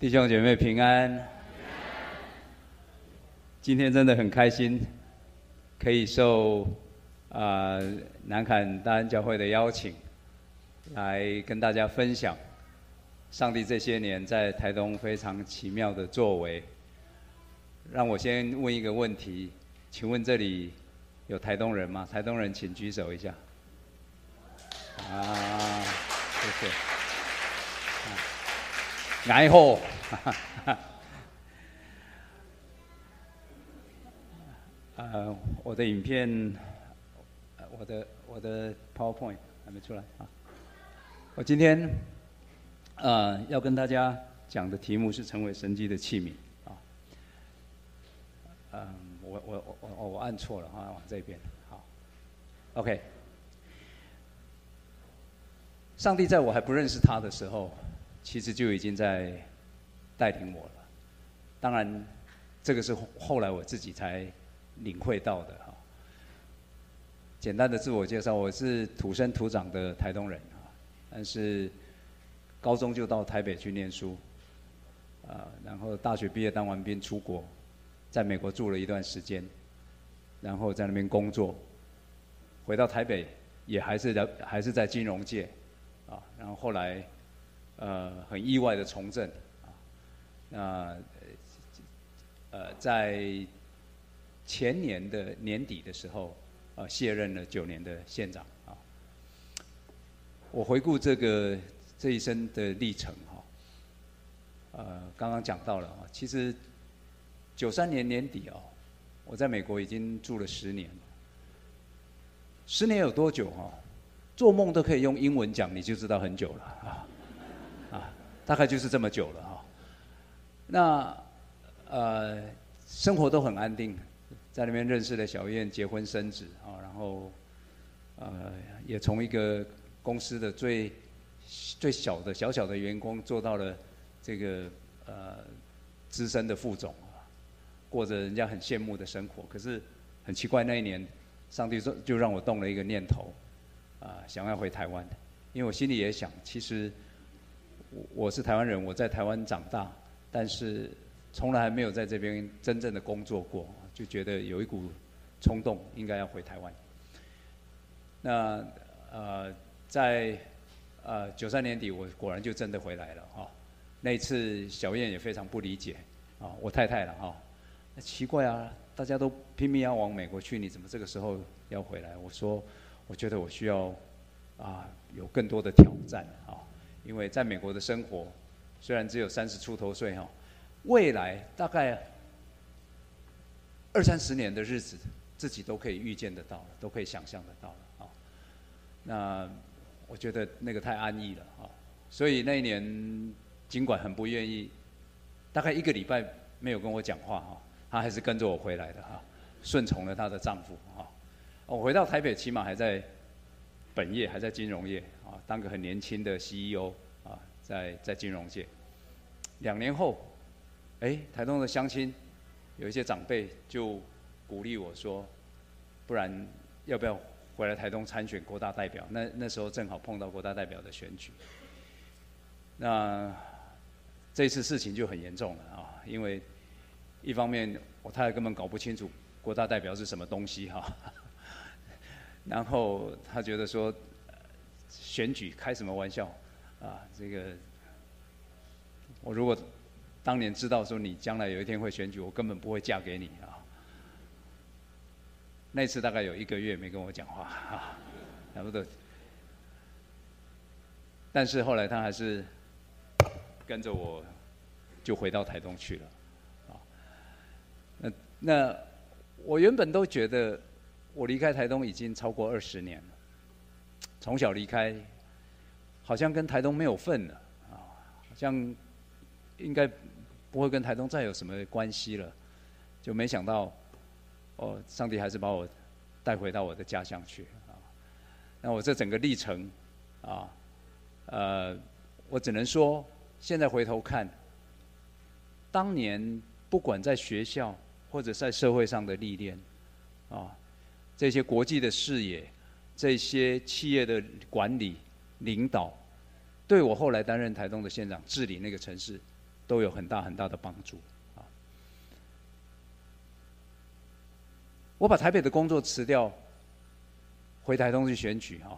弟兄姐妹平安。今天真的很开心，可以受啊南坎大安教会的邀请，来跟大家分享上帝这些年在台东非常奇妙的作为。让我先问一个问题，请问这里有台东人吗？台东人请举手一下。啊，谢谢。爱好。呃，我的影片，我的我的 PowerPoint 还没出来啊。我今天呃要跟大家讲的题目是成为神机的器皿啊。嗯，我我我我我按错了啊，往这边好。OK。上帝在我还不认识他的时候，其实就已经在带领我了。当然，这个是后来我自己才领会到的哈。简单的自我介绍，我是土生土长的台东人啊，但是高中就到台北去念书，啊，然后大学毕业当完兵出国，在美国住了一段时间，然后在那边工作，回到台北也还是在还是在金融界。啊，然后后来，呃，很意外的从政，啊，那，呃，在前年的年底的时候，呃，卸任了九年的县长，啊，我回顾这个这一生的历程，哈，呃，刚刚讲到了啊，其实九三年年底哦，我在美国已经住了十年，十年有多久哈？做梦都可以用英文讲，你就知道很久了，啊，大概就是这么久了哈。那呃，生活都很安定，在那边认识了小燕，结婚生子啊，然后呃，也从一个公司的最最小的小小的员工做到了这个呃资深的副总啊，过着人家很羡慕的生活。可是很奇怪，那一年上帝说就让我动了一个念头。啊，想要回台湾，因为我心里也想，其实我我是台湾人，我在台湾长大，但是从来没有在这边真正的工作过，就觉得有一股冲动，应该要回台湾。那呃，在呃九三年底，我果然就真的回来了哈。那一次小燕也非常不理解啊，我太太了哈，那奇怪啊，大家都拼命要往美国去，你怎么这个时候要回来？我说。我觉得我需要啊有更多的挑战啊，因为在美国的生活虽然只有三十出头岁哈，未来大概二三十年的日子自己都可以预见得到了，都可以想象得到了啊。那我觉得那个太安逸了啊，所以那一年尽管很不愿意，大概一个礼拜没有跟我讲话哈，她还是跟着我回来的哈，顺从了她的丈夫哈。我回到台北，起码还在本业，还在金融业啊，当个很年轻的 CEO 啊，在在金融界。两年后，哎，台东的乡亲有一些长辈就鼓励我说：“不然要不要回来台东参选国大代表？”那那时候正好碰到国大代表的选举。那这次事情就很严重了啊，因为一方面我太太根本搞不清楚国大代表是什么东西哈。然后他觉得说，选举开什么玩笑，啊，这个我如果当年知道说你将来有一天会选举，我根本不会嫁给你啊。那次大概有一个月没跟我讲话，啊，差不多。但是后来他还是跟着我，就回到台东去了，啊。那那我原本都觉得。我离开台东已经超过二十年了，从小离开，好像跟台东没有份了啊，好像应该不会跟台东再有什么关系了，就没想到，哦，上帝还是把我带回到我的家乡去啊。那我这整个历程啊，呃，我只能说，现在回头看，当年不管在学校或者在社会上的历练啊。这些国际的视野，这些企业的管理领导，对我后来担任台东的县长治理那个城市，都有很大很大的帮助。啊。我把台北的工作辞掉，回台东去选举啊，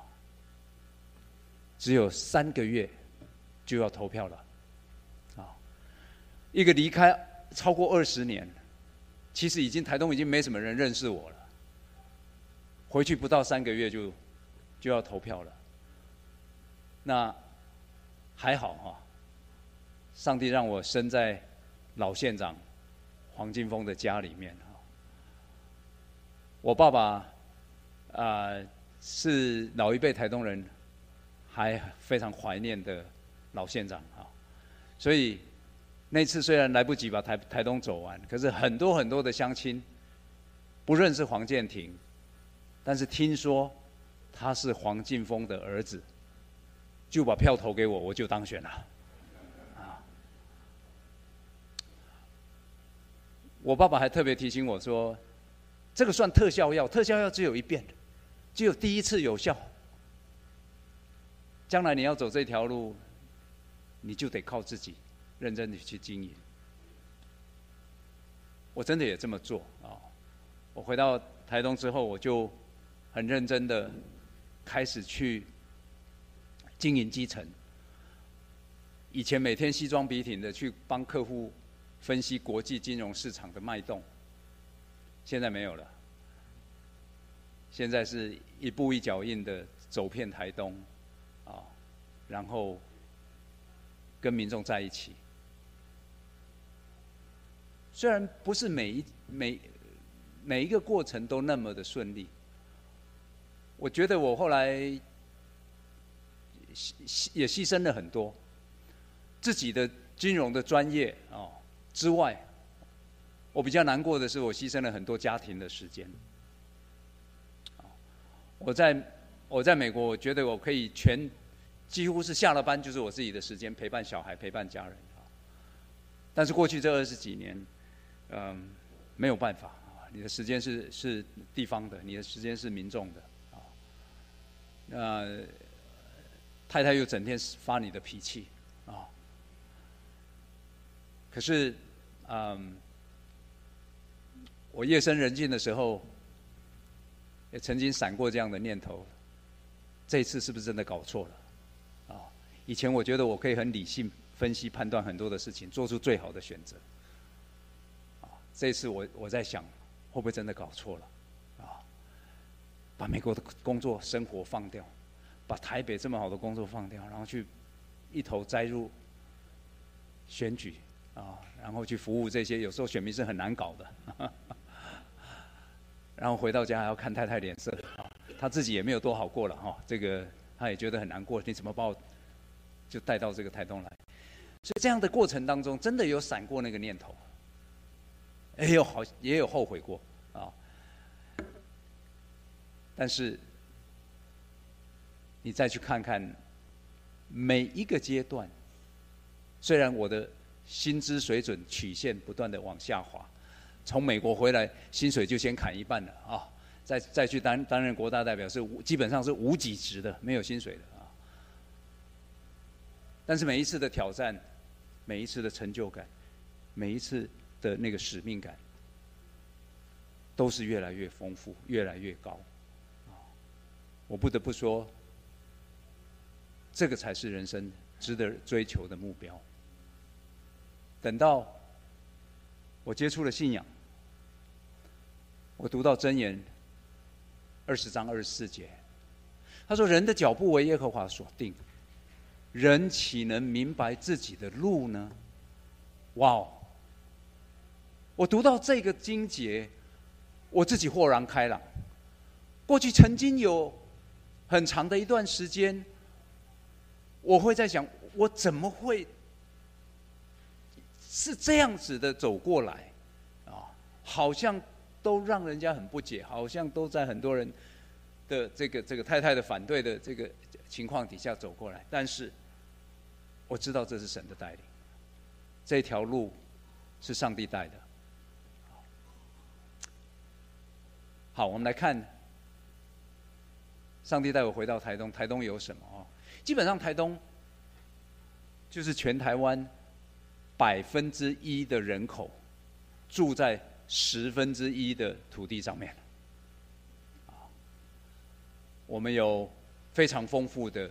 只有三个月就要投票了，啊，一个离开超过二十年，其实已经台东已经没什么人认识我了，回去不到三个月就就要投票了，那。还好哈，上帝让我生在老县长黄金峰的家里面哈。我爸爸啊是老一辈台东人，还非常怀念的老县长哈。所以那次虽然来不及把台台东走完，可是很多很多的乡亲不认识黄建庭，但是听说他是黄进峰的儿子。就把票投给我，我就当选了。啊！我爸爸还特别提醒我说：“这个算特效药，特效药只有一遍，只有第一次有效。将来你要走这条路，你就得靠自己，认真的去经营。”我真的也这么做啊！我回到台东之后，我就很认真的开始去。经营基层，以前每天西装笔挺的去帮客户分析国际金融市场的脉动，现在没有了。现在是一步一脚印的走遍台东，啊，然后跟民众在一起。虽然不是每一每每一个过程都那么的顺利，我觉得我后来。牺也牺牲了很多自己的金融的专业啊之外，我比较难过的是，我牺牲了很多家庭的时间。我在我在美国，我觉得我可以全几乎是下了班就是我自己的时间，陪伴小孩，陪伴家人啊。但是过去这二十几年，嗯，没有办法啊，你的时间是是地方的，你的时间是民众的啊，那。太太又整天发你的脾气，啊！可是，嗯，我夜深人静的时候，也曾经闪过这样的念头：这次是不是真的搞错了？啊！以前我觉得我可以很理性分析判断很多的事情，做出最好的选择。啊！这次我我在想，会不会真的搞错了？把美国的工作生活放掉。把台北这么好的工作放掉，然后去一头栽入选举啊，然后去服务这些有时候选民是很难搞的，然后回到家还要看太太脸色啊，他自己也没有多好过了哈，这个他也觉得很难过，你怎么把我就带到这个台东来？所以这样的过程当中，真的有闪过那个念头，也有好也有后悔过啊，但是。你再去看看每一个阶段，虽然我的薪资水准曲线不断的往下滑，从美国回来薪水就先砍一半了啊，再再去担担任国大代表是基本上是无几职的，没有薪水的啊。但是每一次的挑战，每一次的成就感，每一次的那个使命感，都是越来越丰富，越来越高。我不得不说。这个才是人生值得追求的目标。等到我接触了信仰，我读到箴言二十章二十四节，他说：“人的脚步为耶和华所定，人岂能明白自己的路呢？”哇哦！我读到这个经节，我自己豁然开朗。过去曾经有很长的一段时间。我会在想，我怎么会是这样子的走过来啊？好像都让人家很不解，好像都在很多人的这个这个太太的反对的这个情况底下走过来。但是我知道这是神的带领，这条路是上帝带的。好，我们来看，上帝带我回到台东，台东有什么啊？基本上台东就是全台湾百分之一的人口住在十分之一的土地上面。我们有非常丰富的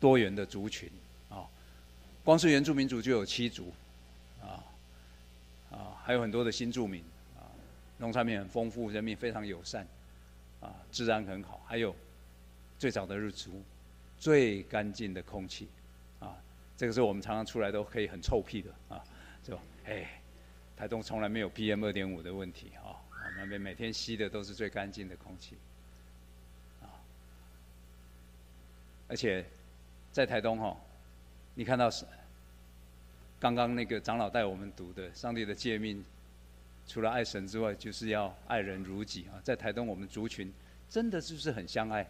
多元的族群啊，光是原住民族就有七族，啊啊，还有很多的新住民啊，农产品很丰富，人民非常友善，啊，治安很好，还有最早的日族，最干净的空气，啊，这个是我们常常出来都可以很臭屁的啊，就哎，台东从来没有 PM 二点五的问题啊，那边每天吸的都是最干净的空气。啊而且，在台东哈，你看到是刚刚那个长老带我们读的上帝的诫命，除了爱神之外，就是要爱人如己啊。在台东，我们族群真的就是很相爱，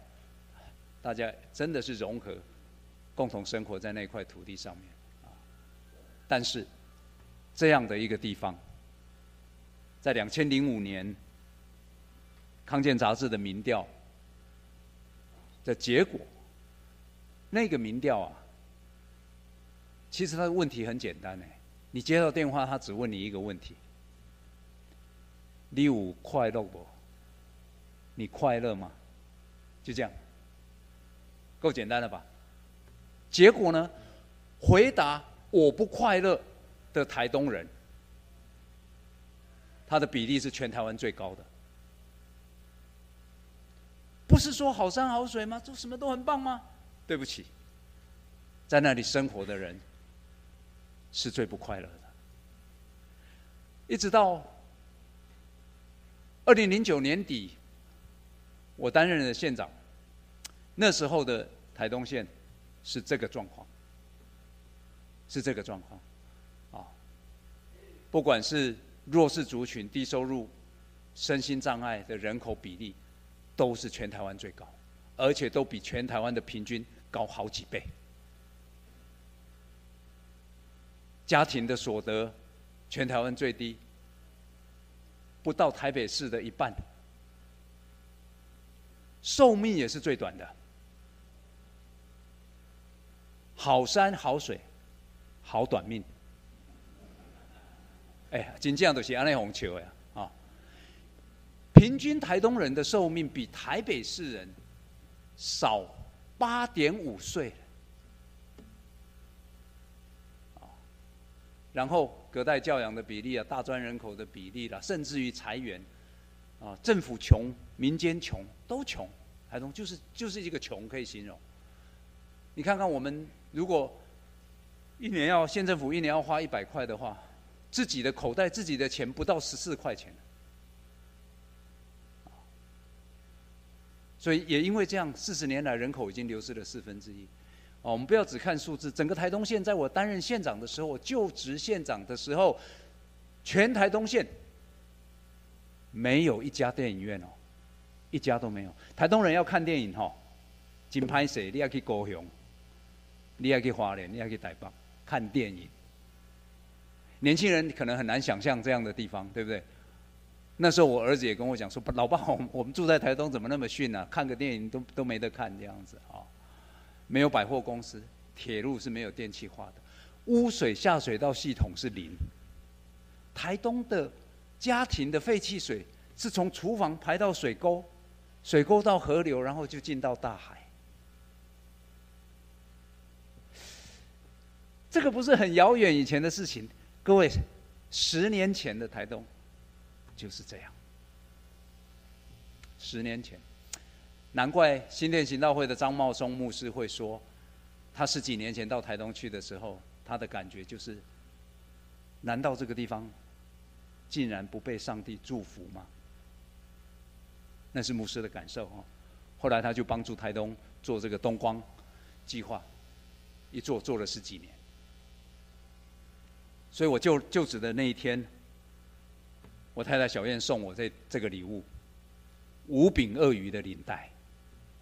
大家真的是融合，共同生活在那块土地上面啊。但是，这样的一个地方，在两千零五年康健杂志的民调的结果。那个民调啊，其实他的问题很简单呢。你接到电话，他只问你一个问题：你有快乐不？你快乐吗？就这样，够简单了吧？结果呢？回答我不快乐的台东人，他的比例是全台湾最高的。不是说好山好水吗？做什么都很棒吗？对不起，在那里生活的人是最不快乐的。一直到二零零九年底，我担任了县长，那时候的台东县是这个状况，是这个状况，啊，不管是弱势族群、低收入、身心障碍的人口比例，都是全台湾最高。而且都比全台湾的平均高好几倍。家庭的所得，全台湾最低，不到台北市的一半。寿命也是最短的。好山好水，好短命。哎呀，真正都是安内红球呀啊！平均台东人的寿命比台北市人。少八点五岁，然后隔代教养的比例啊，大专人口的比例啦，甚至于裁员，啊，政府穷，民间穷，都穷，台东就是就是一个穷可以形容。你看看我们如果一年要县政府一年要花一百块的话，自己的口袋自己的钱不到十四块钱。所以也因为这样，四十年来人口已经流失了四分之一。哦，我们不要只看数字，整个台东县在我担任县长的时候，就职县长的时候，全台东县没有一家电影院哦，一家都没有。台东人要看电影哈，金拍谁你要去高雄，你要去花莲，你要去台北看电影。年轻人可能很难想象这样的地方，对不对？那时候我儿子也跟我讲说：“老爸，我我们住在台东，怎么那么逊啊？看个电影都都没得看这样子啊！没有百货公司，铁路是没有电气化的，污水下水道系统是零。台东的家庭的废弃水是从厨房排到水沟，水沟到河流，然后就进到大海。这个不是很遥远以前的事情，各位，十年前的台东。”就是这样。十年前，难怪新店行道会的张茂松牧师会说，他十几年前到台东去的时候，他的感觉就是：难道这个地方竟然不被上帝祝福吗？那是牧师的感受哦。后来他就帮助台东做这个东光计划，一做做了十几年。所以我就就职的那一天。我太太小燕送我这这个礼物，五柄鳄鱼的领带，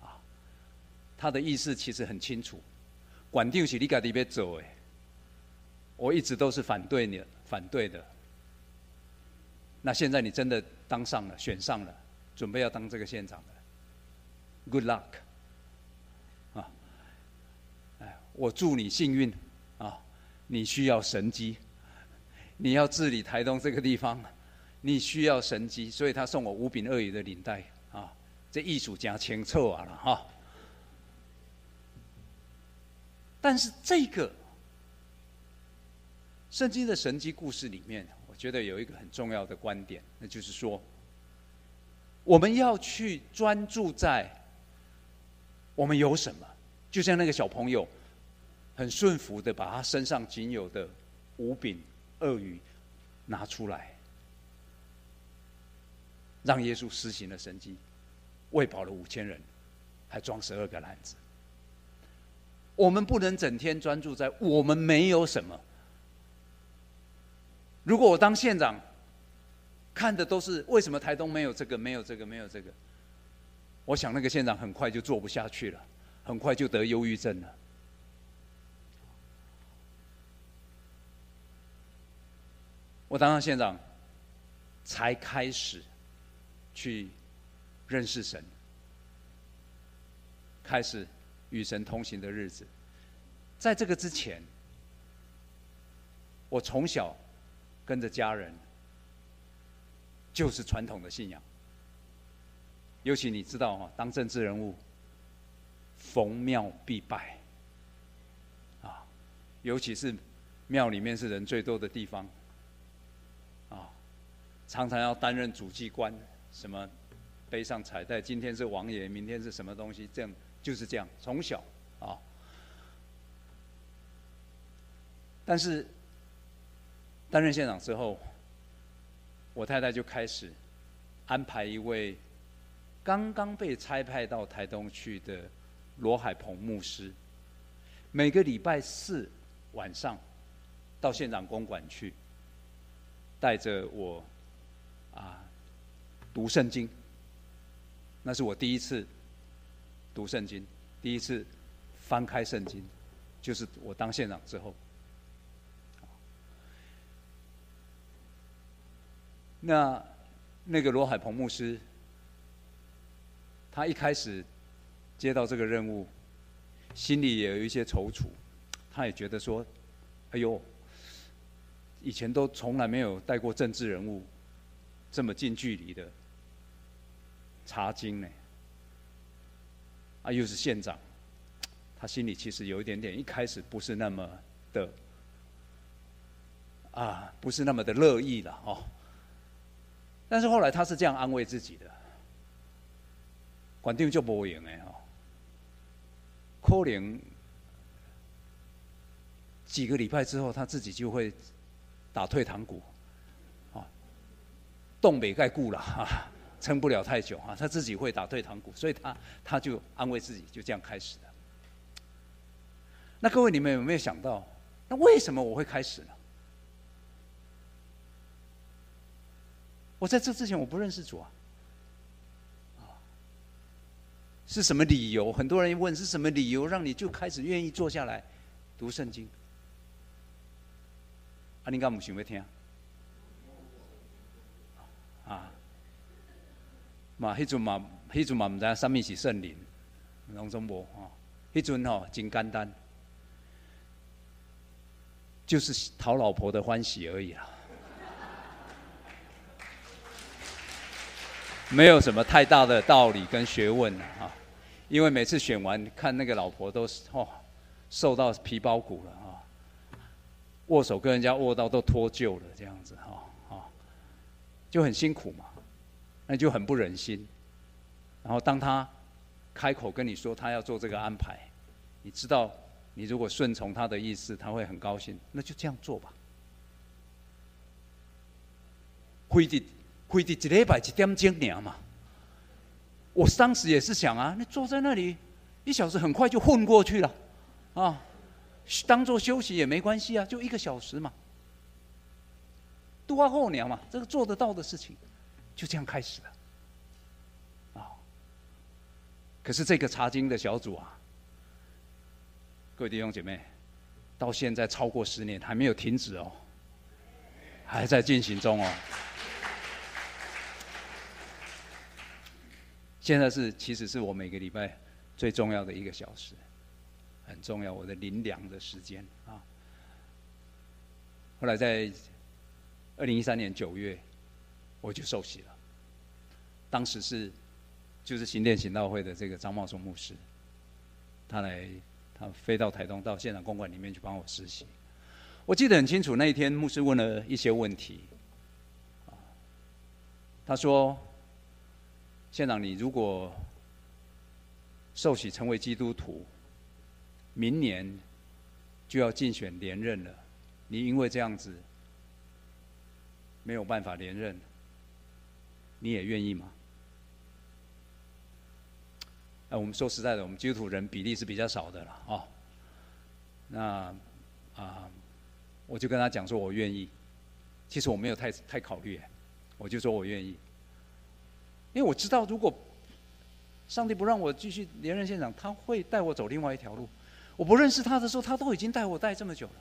啊，他的意思其实很清楚，管定是你家己别走诶，我一直都是反对你反对的，那现在你真的当上了选上了，准备要当这个县长了，Good luck，啊，哎，我祝你幸运，啊，你需要神机，你要治理台东这个地方，你需要神机，所以他送我五柄鳄鱼的领带啊，这艺术家清楚啊了哈。但是这个圣经的神机故事里面，我觉得有一个很重要的观点，那就是说，我们要去专注在我们有什么，就像那个小朋友很顺服的把他身上仅有的五柄鳄鱼拿出来，让耶稣施行了神迹，喂饱了五千人，还装十二个篮子。我们不能整天专注在我们没有什么。如果我当县长，看的都是为什么台东没有这个、没有这个、没有这个，我想那个县长很快就做不下去了，很快就得忧郁症了。我当上县长，才开始去认识神，开始。与神同行的日子，在这个之前，我从小跟着家人，就是传统的信仰。尤其你知道哈，当政治人物，逢庙必拜，啊，尤其是庙里面是人最多的地方，常常要担任主祭官，什么背上彩带，今天是王爷，明天是什么东西，这样。就是这样，从小啊，但是担任县长之后，我太太就开始安排一位刚刚被差派到台东去的罗海鹏牧师，每个礼拜四晚上到县长公馆去，带着我啊读圣经，那是我第一次。读圣经，第一次翻开圣经，就是我当县长之后。那那个罗海鹏牧师，他一开始接到这个任务，心里也有一些踌躇，他也觉得说：“哎呦，以前都从来没有带过政治人物这么近距离的查经呢。”啊，又是县长，他心里其实有一点点，一开始不是那么的，啊，不是那么的乐意了哦。但是后来他是这样安慰自己的：，管定就不赢哎哦，可能几个礼拜之后，他自己就会打退堂鼓，东北盖固了哈。撑不了太久啊，他自己会打退堂鼓，所以他他就安慰自己，就这样开始的。那各位，你们有没有想到，那为什么我会开始呢？我在这之前我不认识主啊，是什么理由？很多人问是什么理由让你就开始愿意坐下来读圣经？啊，你敢不想要听？嘛，迄阵嘛，迄阵嘛，毋知影啥物是圣灵，拢总无吼。迄阵吼真简单，就是讨老婆的欢喜而已啦，没有什么太大的道理跟学问啊。因为每次选完，看那个老婆都是哦，瘦到皮包骨了啊，握手跟人家握到都脱臼了，这样子哈，啊，就很辛苦嘛。那就很不忍心，然后当他开口跟你说他要做这个安排，你知道，你如果顺从他的意思，他会很高兴，那就这样做吧。会的会的一礼拜一点钟年嘛，我当时也是想啊，你坐在那里一小时很快就混过去了，啊，当做休息也没关系啊，就一个小时嘛，多后娘嘛，这个做得到的事情。就这样开始了，啊！可是这个查经的小组啊，各位弟兄姐妹，到现在超过十年还没有停止哦，还在进行中哦。现在是其实是我每个礼拜最重要的一个小时，很重要，我的灵粮的时间啊。后来在二零一三年九月，我就受洗了。当时是就是新店行道会的这个张茂松牧师，他来他飞到台东到现场公馆里面去帮我实习。我记得很清楚，那一天牧师问了一些问题。他说：“县长，你如果受洗成为基督徒，明年就要竞选连任了，你因为这样子没有办法连任，你也愿意吗？”哎，我们说实在的，我们基督徒人比例是比较少的了啊。那啊，我就跟他讲说，我愿意。其实我没有太太考虑。我就说我愿意，因为我知道，如果上帝不让我继续连任县长，他会带我走另外一条路。我不认识他的时候，他都已经带我带这么久了，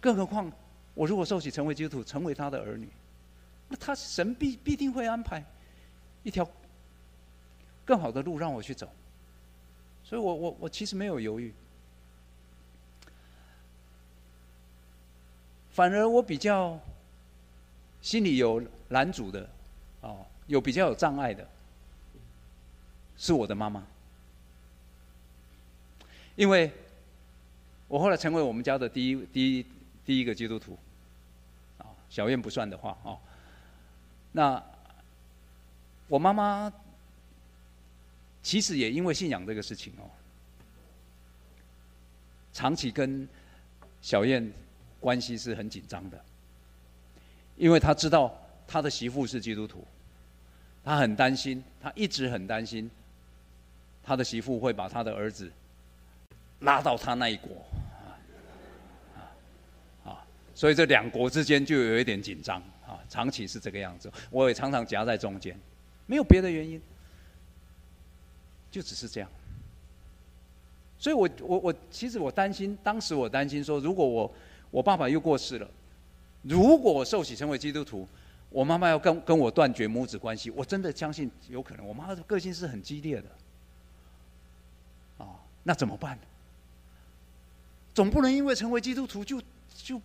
更何况我如果受洗成为基督徒，成为他的儿女，那他神必必定会安排一条更好的路让我去走。所以我我我其实没有犹豫，反而我比较。心里有拦阻的，哦，有比较有障碍的，是我的妈妈，因为我后来成为我们家的第一第一第一个基督徒，啊，小燕不算的话，哦，那我妈妈其实也因为信仰这个事情哦，长期跟小燕关系是很紧张的。因为他知道他的媳妇是基督徒，他很担心，他一直很担心，他的媳妇会把他的儿子拉到他那一国，啊，啊，所以这两国之间就有一点紧张，啊，长期是这个样子，我也常常夹在中间，没有别的原因，就只是这样，所以我我我其实我担心，当时我担心说，如果我我爸爸又过世了。如果我受洗成为基督徒，我妈妈要跟跟我断绝母子关系，我真的相信有可能。我妈的个性是很激烈的，啊，那怎么办？总不能因为成为基督徒就就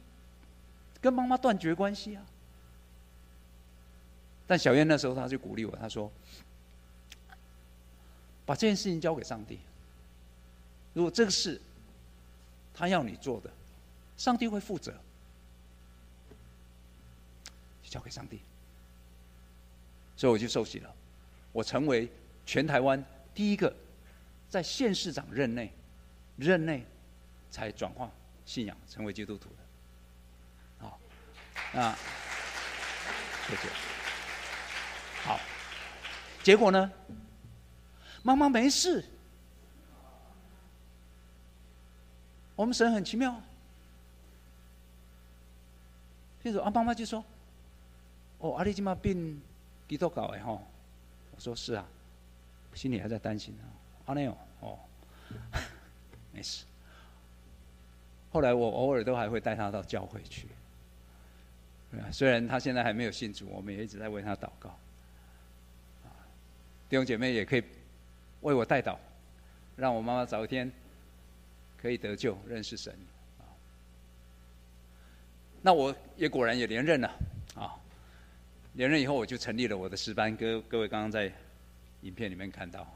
跟妈妈断绝关系啊？但小燕那时候她就鼓励我，她说：“把这件事情交给上帝。如果这个事他要你做的，上帝会负责。”交给上帝，所以我就受洗了。我成为全台湾第一个在县市长任内任内才转化信仰成为基督徒的。好，那谢谢。好，结果呢？妈妈没事。我们神很奇妙。接着啊，妈妈就说。哦，阿里基玛变基督教的吼，我说是啊，心里还在担心呢。阿内哦，哦，没事。后来我偶尔都还会带他到教会去，虽然他现在还没有信主，我们也一直在为他祷告。弟兄姐妹也可以为我代祷，让我妈妈早一天可以得救，认识神。那我也果然也连任了啊。连任以后，我就成立了我的诗班，各各位刚刚在影片里面看到。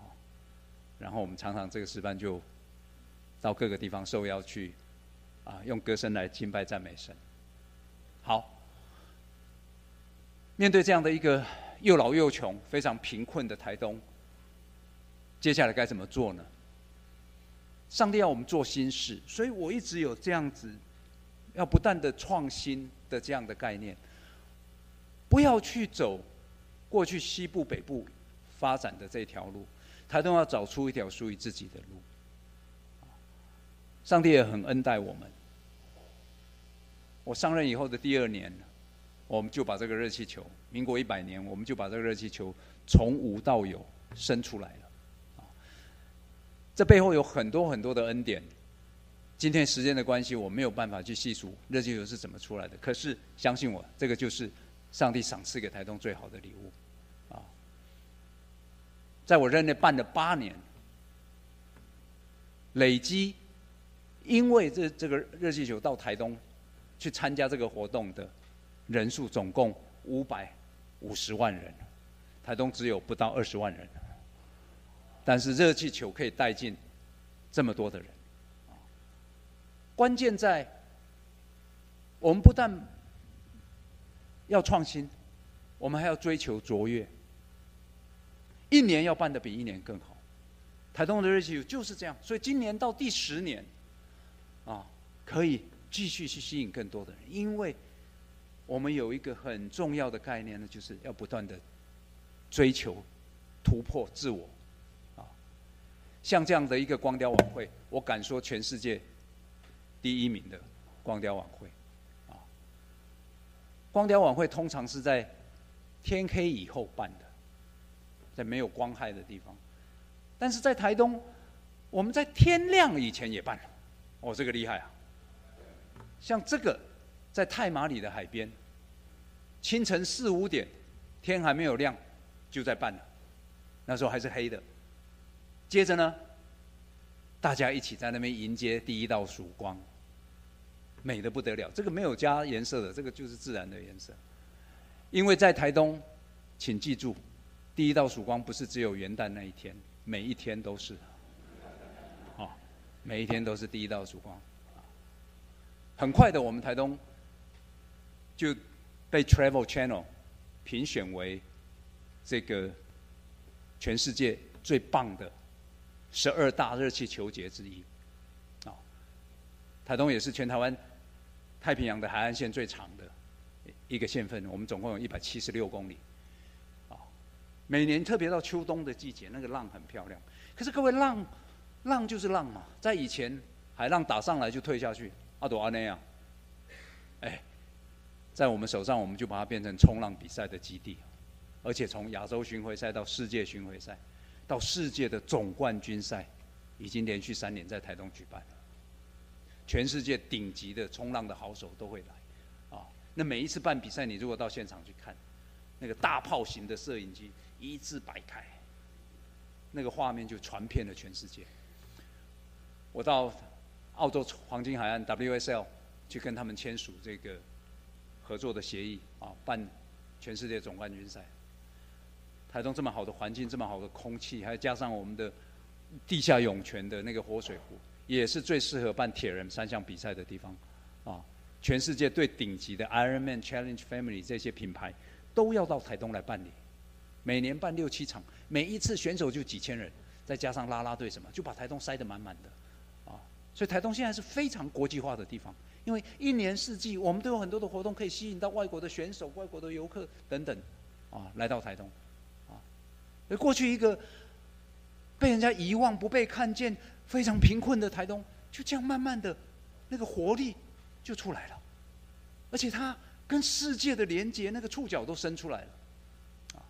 然后我们常常这个诗班就到各个地方受邀去，啊，用歌声来敬拜赞美神。好，面对这样的一个又老又穷、非常贫困的台东，接下来该怎么做呢？上帝要我们做新事，所以我一直有这样子要不断的创新的这样的概念。不要去走过去西部北部发展的这条路，台东要找出一条属于自己的路。上帝也很恩待我们。我上任以后的第二年，我们就把这个热气球，民国一百年，我们就把这个热气球从无到有生出来了。这背后有很多很多的恩典。今天时间的关系，我没有办法去细数热气球是怎么出来的。可是相信我，这个就是。上帝赏赐给台东最好的礼物，啊！在我任内办了八年，累积，因为这这个热气球到台东去参加这个活动的人数总共五百五十万人，台东只有不到二十万人，但是热气球可以带进这么多的人，关键在我们不但要创新，我们还要追求卓越，一年要办的比一年更好。台东的热气球就是这样，所以今年到第十年，啊，可以继续去吸引更多的人，因为我们有一个很重要的概念呢，就是要不断的追求突破自我，啊，像这样的一个光雕晚会，我敢说全世界第一名的光雕晚会，啊，光雕晚会通常是在天黑以后办的，在没有光害的地方。但是在台东，我们在天亮以前也办了，哦，这个厉害啊！像这个，在太马里的海边，清晨四五点，天还没有亮，就在办了，那时候还是黑的。接着呢，大家一起在那边迎接第一道曙光，美的不得了。这个没有加颜色的，这个就是自然的颜色。因为在台东，请记住，第一道曙光不是只有元旦那一天。每一天都是，啊，每一天都是第一道曙光，很快的，我们台东就被 Travel Channel 评选为这个全世界最棒的十二大热气球节之一，啊，台东也是全台湾太平洋的海岸线最长的一个县份，我们总共有一百七十六公里。每年特别到秋冬的季节，那个浪很漂亮。可是各位，浪，浪就是浪嘛。在以前，海浪打上来就退下去，阿朵阿内啊，哎，在我们手上，我们就把它变成冲浪比赛的基地，而且从亚洲巡回赛到世界巡回赛，到世界的总冠军赛，已经连续三年在台东举办了。全世界顶级的冲浪的好手都会来，啊，那每一次办比赛，你如果到现场去看，那个大炮型的摄影机。一字摆开，那个画面就传遍了全世界。我到澳洲黄金海岸 WSL 去跟他们签署这个合作的协议啊，办全世界总冠军赛。台东这么好的环境，这么好的空气，还加上我们的地下涌泉的那个活水湖，也是最适合办铁人三项比赛的地方啊。全世界最顶级的 Ironman Challenge Family 这些品牌都要到台东来办理。每年办六七场，每一次选手就几千人，再加上啦啦队什么，就把台东塞得满满的，啊！所以台东现在是非常国际化的地方，因为一年四季我们都有很多的活动可以吸引到外国的选手、外国的游客等等，啊，来到台东，啊！而过去一个被人家遗忘、不被看见、非常贫困的台东，就这样慢慢的，那个活力就出来了，而且它跟世界的连接，那个触角都伸出来了。啊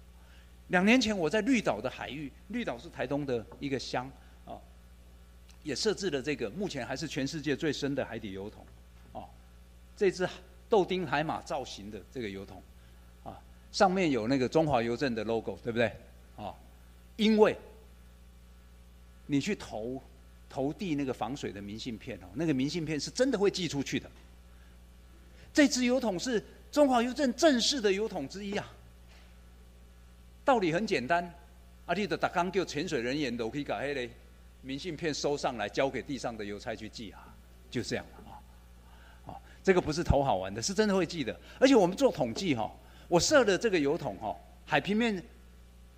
两年前，我在绿岛的海域，绿岛是台东的一个乡啊，也设置了这个目前还是全世界最深的海底油桶，这只豆丁海马造型的这个油桶，啊，上面有那个中华邮政的 logo，对不对？啊，因为你去投投递那个防水的明信片哦，那个明信片是真的会寄出去的。这只油桶是中华邮政正式的油桶之一啊。道理很简单，阿弟的打刚叫潜水人员都可以把那个明信片收上来，交给地上的邮差去寄啊，就这样，这个不是头好玩的，是真的会记得。而且我们做统计哈，我设的这个油桶哈，海平面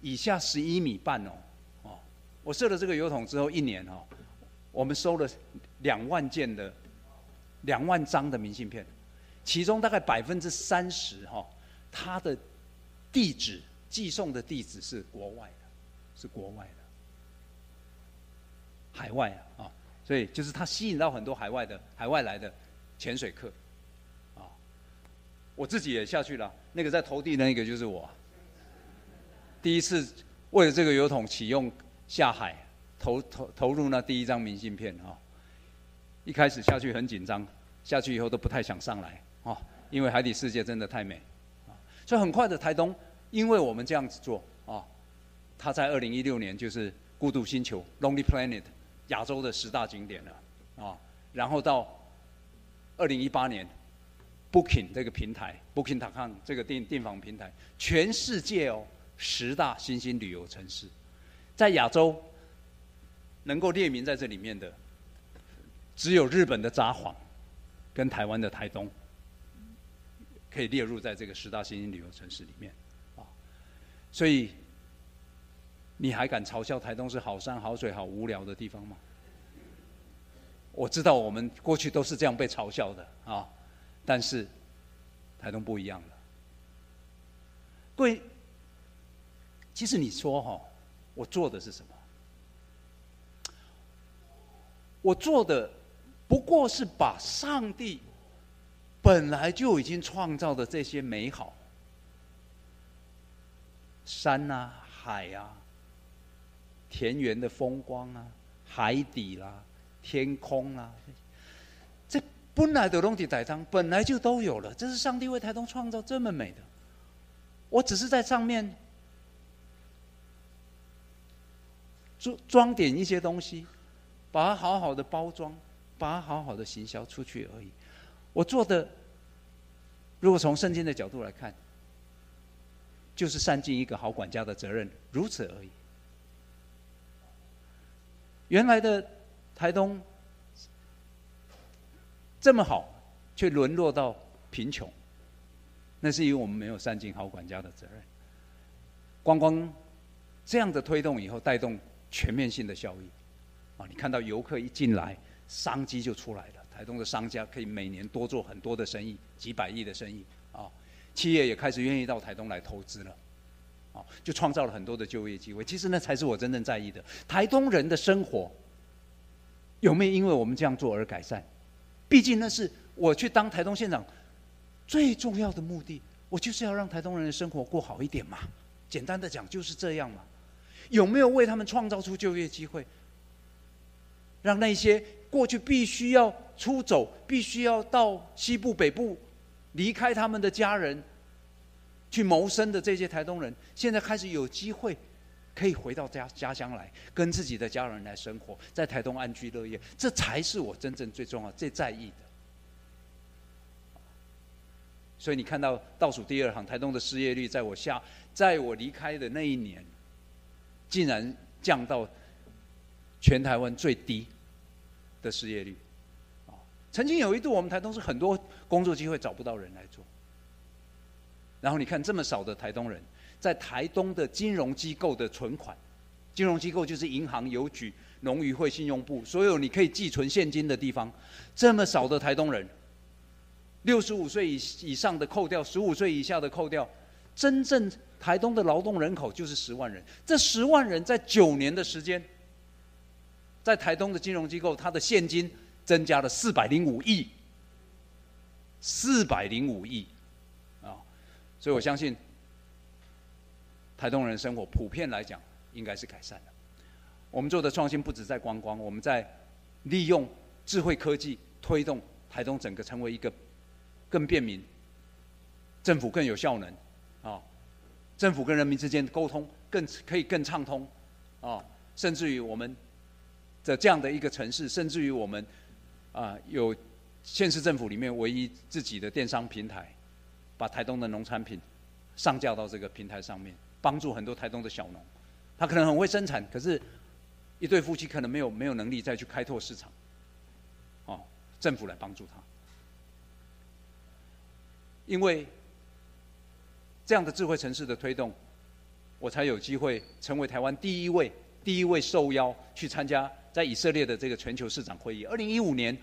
以下十一米半哦，哦，我设了这个油桶之后一年哈，我们收了两万件的两万张的明信片，其中大概百分之三十哈，它的地址。寄送的地址是国外的，是国外的，海外啊啊，所以就是它吸引到很多海外的海外来的潜水客，我自己也下去了，那个在投递那个就是我，第一次为了这个油桶启用下海投投投入那第一张明信片啊，一开始下去很紧张，下去以后都不太想上来啊，因为海底世界真的太美，啊，所以很快的台东。因为我们这样子做啊，他在二零一六年就是孤独星球 （Lonely Planet） 亚洲的十大景点了啊，然后到二零一八年 Booking 这个平台，Booking.com 这个订订房平台，全世界哦十大新兴旅游城市，在亚洲能够列名在这里面的，只有日本的札幌跟台湾的台东可以列入在这个十大新兴旅游城市里面啊，所以你还敢嘲笑台东是好山好水好无聊的地方吗？我知道我们过去都是这样被嘲笑的啊，但是台东不一样了。各位，其实你说哈，我做的是什么？我做的不过是把上帝本来就已经创造的这些美好，山啊、海啊、田园的风光啊、海底啦。天空啊，本来的龙体台东本来就都有了，这是上帝为台东创造这么美的，我只是在上面装装点一些东西，把它好好的包装，把它好好的行销出去而已。我做的，如果从圣经的角度来看，就是善尽一个好管家的责任，如此而已。原来的。台东这么好，却沦落到贫穷，那是因为我们没有善尽好管家的责任。光光这样的推动以后，带动全面性的效益。啊，你看到游客一进来，商机就出来了。台东的商家可以每年多做很多的生意，几百亿的生意。啊，企业也开始愿意到台东来投资了。啊，就创造了很多的就业机会。其实那才是我真正在意的，台东人的生活。有没有因为我们这样做而改善？毕竟那是我去当台东县长最重要的目的，我就是要让台东人的生活过好一点嘛。简单的讲就是这样嘛。有没有为他们创造出就业机会？让那些过去必须要出走、必须要到西部、北部离开他们的家人去谋生的这些台东人，现在开始有机会。可以回到家家乡来，跟自己的家人来生活，在台东安居乐业，这才是我真正最重要、最在意的。所以你看到倒数第二行，台东的失业率，在我下，在我离开的那一年，竟然降到全台湾最低的失业率。啊，曾经有一度，我们台东是很多工作机会找不到人来做，然后你看这么少的台东人。在台东的金融机构的存款，金融机构就是银行、邮局、农渔会、信用部，所有你可以寄存现金的地方，这么少的台东人，六十五岁以以上的扣掉，十五岁以下的扣掉，真正台东的劳动人口就是十万人。这十万人在九年的时间，在台东的金融机构，它的现金增加了四百零五亿，四百零五亿，啊，所以我相信。台东人生活普遍来讲应该是改善的。我们做的创新不止在观光，我们在利用智慧科技推动台东整个成为一个更便民、政府更有效能啊，政府跟人民之间的沟通更可以更畅通啊，甚至于我们的这样的一个城市，甚至于我们啊有县市政府里面唯一自己的电商平台，把台东的农产品上架到这个平台上面。帮助很多台东的小农，他可能很会生产，可是，一对夫妻可能没有没有能力再去开拓市场，哦，政府来帮助他，因为这样的智慧城市的推动，我才有机会成为台湾第一位第一位受邀去参加在以色列的这个全球市长会议。二零一五年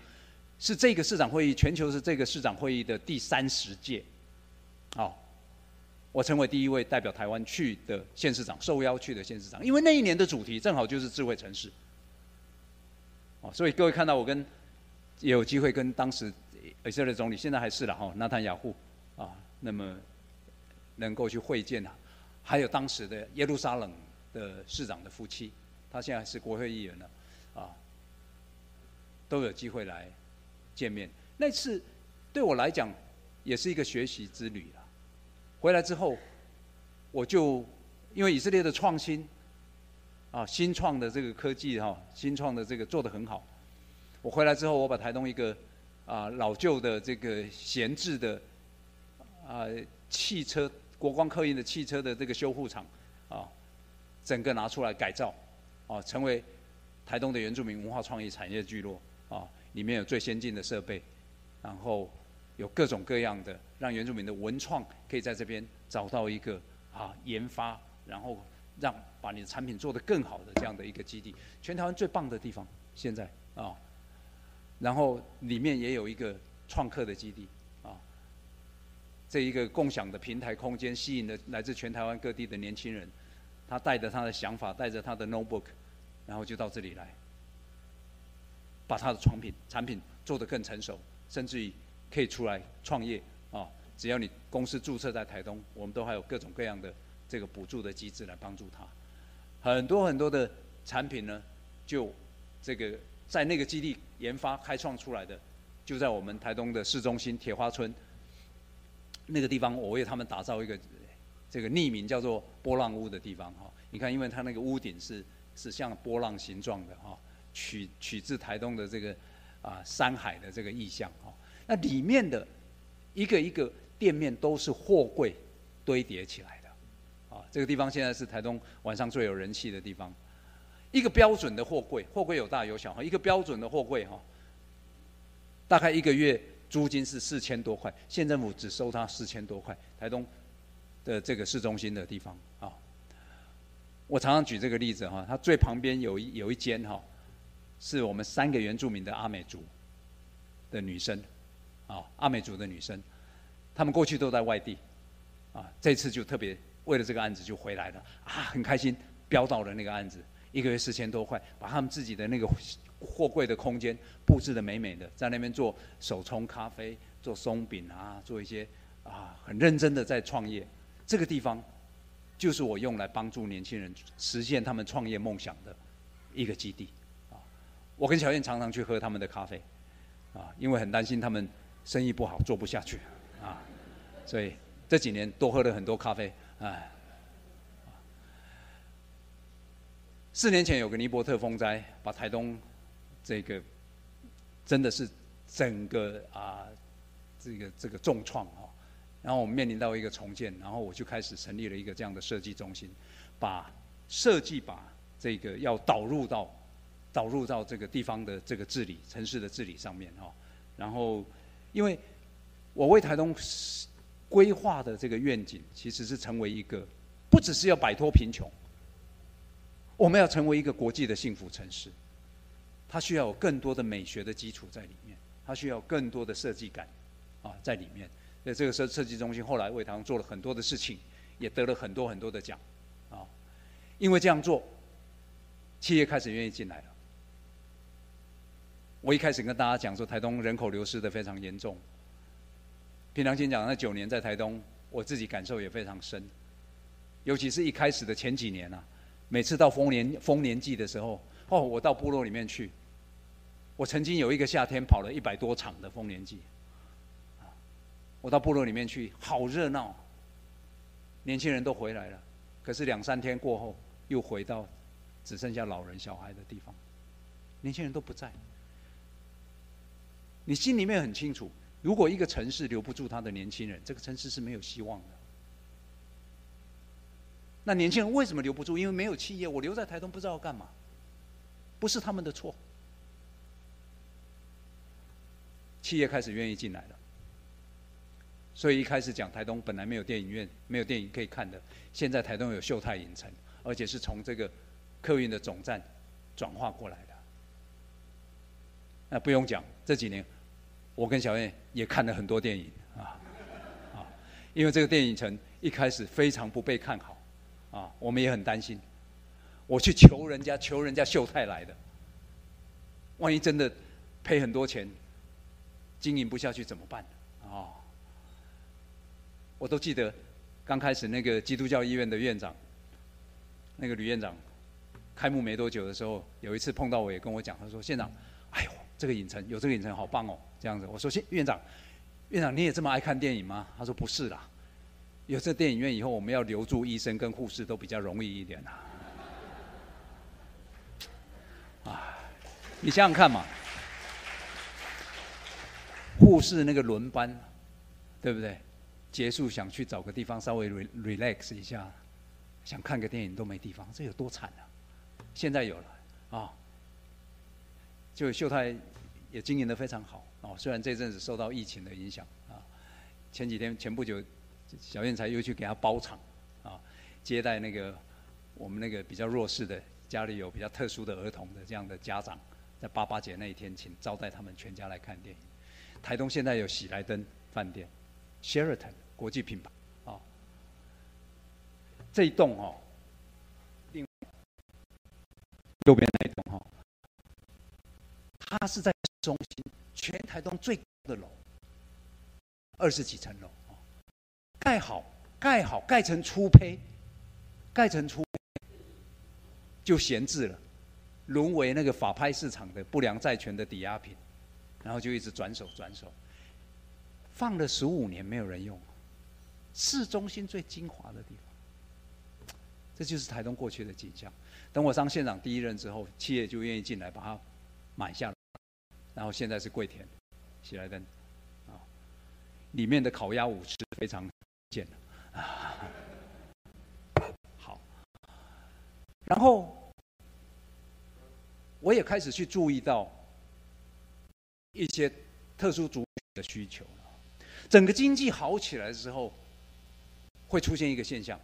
是这个市长会议，全球是这个市长会议的第三十届，哦。我成为第一位代表台湾去的县市长，受邀去的县市长，因为那一年的主题正好就是智慧城市。哦，所以各位看到我跟也有机会跟当时以色列总理，现在还是了哈，纳坦雅胡啊，那么能够去会见啊，还有当时的耶路撒冷的市长的夫妻，他现在是国会议员了，啊，都有机会来见面。那次对我来讲也是一个学习之旅了。回来之后，我就因为以色列的创新，啊，新创的这个科技哈，新创的这个做得很好。我回来之后，我把台东一个啊老旧的这个闲置的啊汽车国光客运的汽车的这个修护厂啊，整个拿出来改造啊，成为台东的原住民文化创意产业聚落啊，里面有最先进的设备，然后有各种各样的让原住民的文创可以在这边找到一个啊研发，然后让把你的产品做得更好的这样的一个基地，全台湾最棒的地方现在啊。然后里面也有一个创客的基地，啊，这一个共享的平台空间，吸引了来自全台湾各地的年轻人，他带着他的想法，带着他的 notebook，然后就到这里来，把他的创品产品做得更成熟，甚至于可以出来创业啊！只要你公司注册在台东，我们都还有各种各样的这个补助的机制来帮助他，很多很多的产品呢，就这个。在那个基地研发开创出来的，就在我们台东的市中心铁花村那个地方，我为他们打造一个这个匿名叫做波浪屋的地方哈。你看，因为它那个屋顶是是像波浪形状的哈，取取自台东的这个啊山海的这个意象哈。那里面的一个一个店面都是货柜堆叠起来的啊。这个地方现在是台东晚上最有人气的地方。一个标准的货柜，货柜有大有小哈。一个标准的货柜哈，大概一个月租金是四千多块，县政府只收他四千多块。台东的这个市中心的地方啊，我常常举这个例子哈。它最旁边有一有一间哈，是我们三个原住民的阿美族的女生啊，阿美族的女生，他们过去都在外地啊，这次就特别为了这个案子就回来了啊，很开心标到了那个案子。一个月四千多块，把他们自己的那个货柜的空间布置的美美的，在那边做手冲咖啡、做松饼啊，做一些啊很认真的在创业。这个地方就是我用来帮助年轻人实现他们创业梦想的一个基地啊。我跟小燕常常去喝他们的咖啡啊，因为很担心他们生意不好做不下去啊，所以这几年多喝了很多咖啡啊。四年前有个尼伯特风灾，把台东这个真的是整个啊这个这个重创哈，然后我们面临到一个重建，然后我就开始成立了一个这样的设计中心，把设计把这个要导入到导入到这个地方的这个治理城市的治理上面哈，然后因为我为台东规划的这个愿景，其实是成为一个不只是要摆脱贫穷。我们要成为一个国际的幸福城市，它需要有更多的美学的基础在里面，它需要更多的设计感啊在里面。那这个设设计中心后来为台湾做了很多的事情，也得了很多很多的奖啊。因为这样做，企业开始愿意进来了。我一开始跟大家讲说，台东人口流失的非常严重。平常心讲，那九年在台东，我自己感受也非常深，尤其是一开始的前几年啊。每次到丰年丰年祭的时候，哦，我到部落里面去。我曾经有一个夏天跑了一百多场的丰年祭，我到部落里面去，好热闹，年轻人都回来了。可是两三天过后，又回到只剩下老人小孩的地方，年轻人都不在。你心里面很清楚，如果一个城市留不住他的年轻人，这个城市是没有希望的。那年轻人为什么留不住？因为没有企业，我留在台东不知道要干嘛，不是他们的错。企业开始愿意进来了，所以一开始讲台东本来没有电影院，没有电影可以看的，现在台东有秀泰影城，而且是从这个客运的总站转化过来的。那不用讲，这几年我跟小燕也看了很多电影啊，啊，因为这个电影城一开始非常不被看好。啊，我们也很担心。我去求人家，求人家秀泰来的，万一真的赔很多钱，经营不下去怎么办？啊，我都记得刚开始那个基督教医院的院长，那个吕院长，开幕没多久的时候，有一次碰到我也跟我讲，他说：“县长，哎呦，这个影城有这个影城好棒哦，这样子。”我说：“县院长，院长你也这么爱看电影吗？”他说：“不是啦。”有这电影院以后，我们要留住医生跟护士都比较容易一点呐。啊，你想想看嘛，护士那个轮班，对不对？结束想去找个地方稍微 relax 一下，想看个电影都没地方，这有多惨啊！现在有了啊，就秀泰也经营的非常好哦。虽然这阵子受到疫情的影响啊，前几天前不久，小燕才又去给他包场啊，接待那个我们那个比较弱势的家里有比较特殊的儿童的这样的家长，在八八节那一天，请招待他们全家来看电影。台东现在有喜来登饭店，Sheraton 国际品牌，啊，这一栋哦，另右边那一栋哈，它是在中心，全台东最高的楼，二十几层楼，盖好，盖好，盖成初胚，盖成初，就闲置了，沦为那个法拍市场的不良债权的抵押品。然后就一直转手转手，放了十五年没有人用，市中心最精华的地方，这就是台东过去的景象。等我上县长第一任之后，企业就愿意进来把它买下来，然后现在是桂田喜来登，啊，里面的烤鸭舞池非常见的，啊，好，然后我也开始去注意到。一些特殊族群的需求，整个经济好起来之后，会出现一个现象，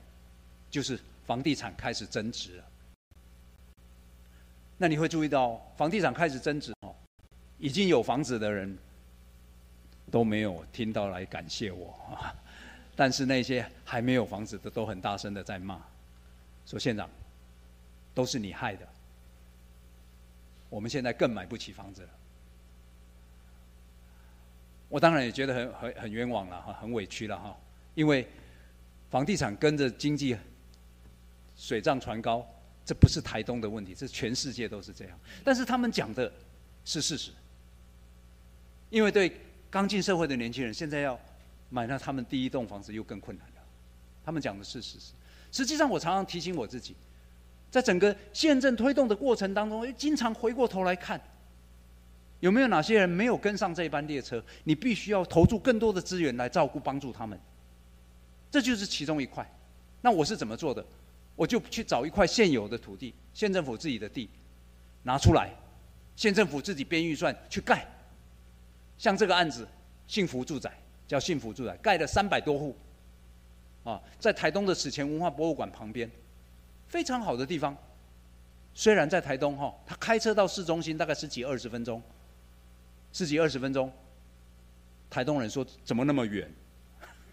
就是房地产开始增值了。那你会注意到，房地产开始增值，已经有房子的人都没有听到来感谢我，但是那些还没有房子的都很大声的在骂，说县长都是你害的，我们现在更买不起房子了。我当然也觉得很很很冤枉了哈，很委屈了哈，因为房地产跟着经济水涨船高，这不是台东的问题，这全世界都是这样。但是他们讲的是事实，因为对刚进社会的年轻人，现在要买到他们第一栋房子又更困难了。他们讲的是事实。实际上，我常常提醒我自己，在整个宪政推动的过程当中，经常回过头来看。有没有哪些人没有跟上这班列车？你必须要投注更多的资源来照顾、帮助他们。这就是其中一块。那我是怎么做的？我就去找一块现有的土地，县政府自己的地，拿出来，县政府自己编预算去盖。像这个案子，幸福住宅叫幸福住宅，盖了三百多户，啊，在台东的史前文化博物馆旁边，非常好的地方。虽然在台东哈，他开车到市中心大概十几二十分钟。十几二十分钟，台东人说怎么那么远？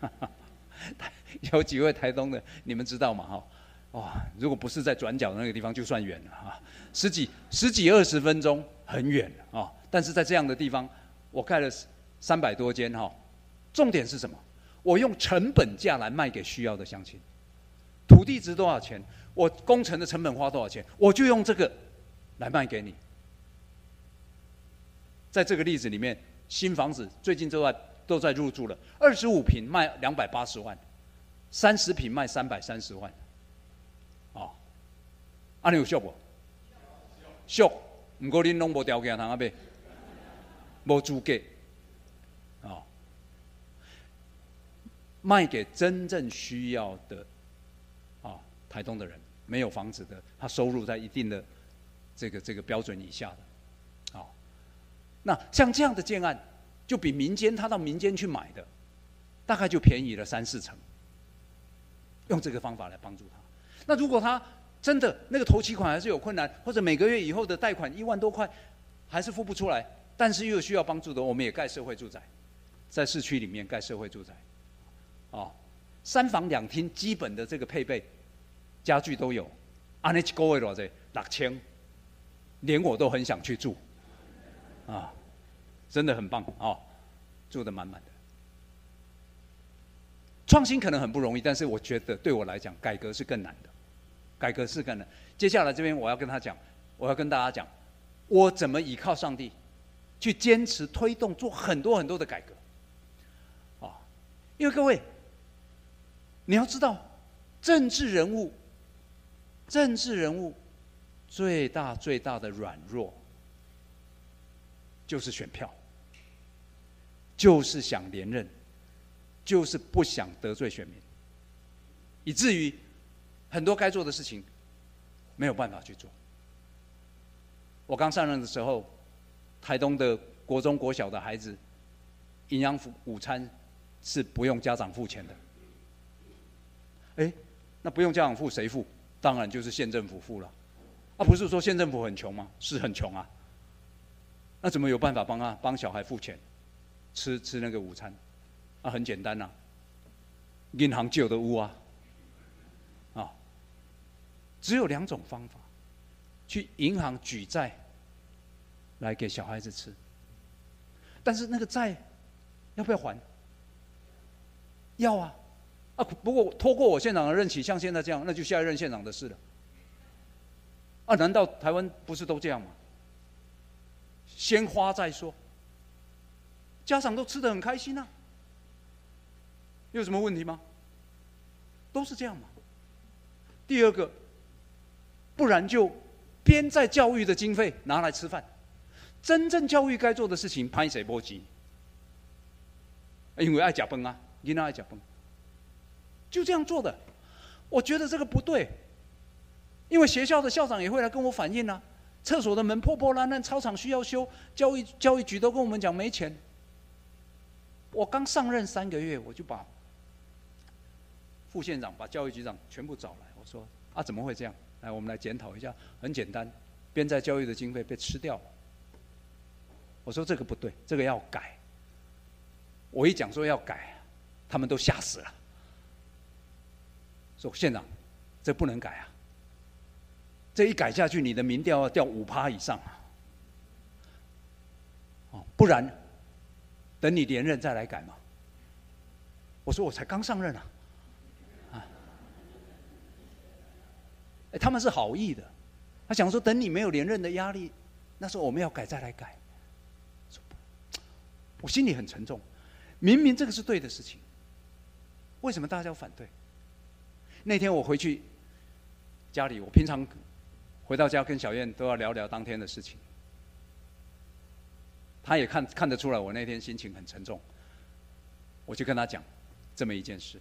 有几位台东的，你们知道吗？哈，哇，如果不是在转角那个地方，就算远了哈。十几十几二十分钟，很远啊。但是在这样的地方，我盖了三百多间哈。重点是什么？我用成本价来卖给需要的乡亲。土地值多少钱？我工程的成本花多少钱？我就用这个来卖给你。在这个例子里面，新房子最近都在都在入住了，二十五平卖两百八十万，三十平卖三百三十万，哦，啊你有效不？效，不过恁拢无条件通啊买，无租给，哦，卖给真正需要的，啊，台东的人，没有房子的，他收入在一定的这个这个标准以下的。啊那像这样的建案，就比民间他到民间去买的，大概就便宜了三四成。用这个方法来帮助他。那如果他真的那个头期款还是有困难，或者每个月以后的贷款一万多块还是付不出来，但是又需要帮助的，我们也盖社会住宅，在市区里面盖社会住宅，哦，三房两厅基本的这个配备，家具都有，安尼一个月多少？六千，连我都很想去住。啊，真的很棒啊，住的满满的。创新可能很不容易，但是我觉得对我来讲，改革是更难的。改革是更难。接下来这边我要跟他讲，我要跟大家讲，我怎么依靠上帝，去坚持推动做很多很多的改革。啊，因为各位，你要知道，政治人物，政治人物最大最大的软弱。就是选票，就是想连任，就是不想得罪选民，以至于很多该做的事情没有办法去做。我刚上任的时候，台东的国中、国小的孩子，营养午餐是不用家长付钱的。哎，那不用家长付谁付？当然就是县政府付了。啊，不是说县政府很穷吗？是很穷啊。那怎么有办法帮啊帮小孩付钱，吃吃那个午餐？啊，很简单呐，银行借的屋啊，啊，只有两种方法，去银行举债来给小孩子吃。但是那个债要不要还？要啊。啊，不过拖过我县长的任期，像现在这样，那就下一任县长的事了。啊，难道台湾不是都这样吗？先花再说，家长都吃的很开心啊，有什么问题吗？都是这样嘛。第二个，不然就编在教育的经费拿来吃饭，真正教育该做的事情，拍谁波及？因为爱假崩啊，囡仔爱假崩。就这样做的，我觉得这个不对，因为学校的校长也会来跟我反映啊，厕所的门破破烂烂，操场需要修，教育教育局都跟我们讲没钱。我刚上任三个月，我就把副县长、把教育局长全部找来，我说啊，怎么会这样？来，我们来检讨一下。很简单，边在教育的经费被吃掉了。我说这个不对，这个要改。我一讲说要改，他们都吓死了。说县长，这不能改啊！这一改下去，你的民调要掉五趴以上啊！哦，不然等你连任再来改嘛。我说我才刚上任啊！啊，哎，他们是好意的，他想说等你没有连任的压力，那时候我们要改再来改。我心里很沉重，明明这个是对的事情，为什么大家要反对？那天我回去家里，我平常回到家跟小燕都要聊聊当天的事情。他也看看得出来，我那天心情很沉重。我就跟他讲这么一件事。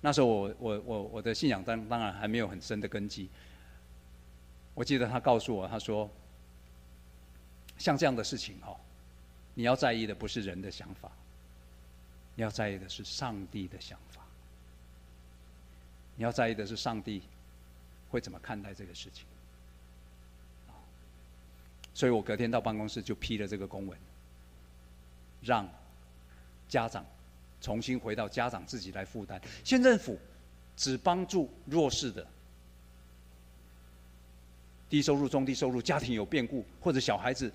那时候我我我我的信仰当当然还没有很深的根基。我记得他告诉我，他说：“像这样的事情哦，你要在意的不是人的想法，你要在意的是上帝的想法。”你要在意的是上帝会怎么看待这个事情，所以我隔天到办公室就批了这个公文，让家长重新回到家长自己来负担，县政府只帮助弱势的、低收入、中低收入家庭有变故或者小孩子，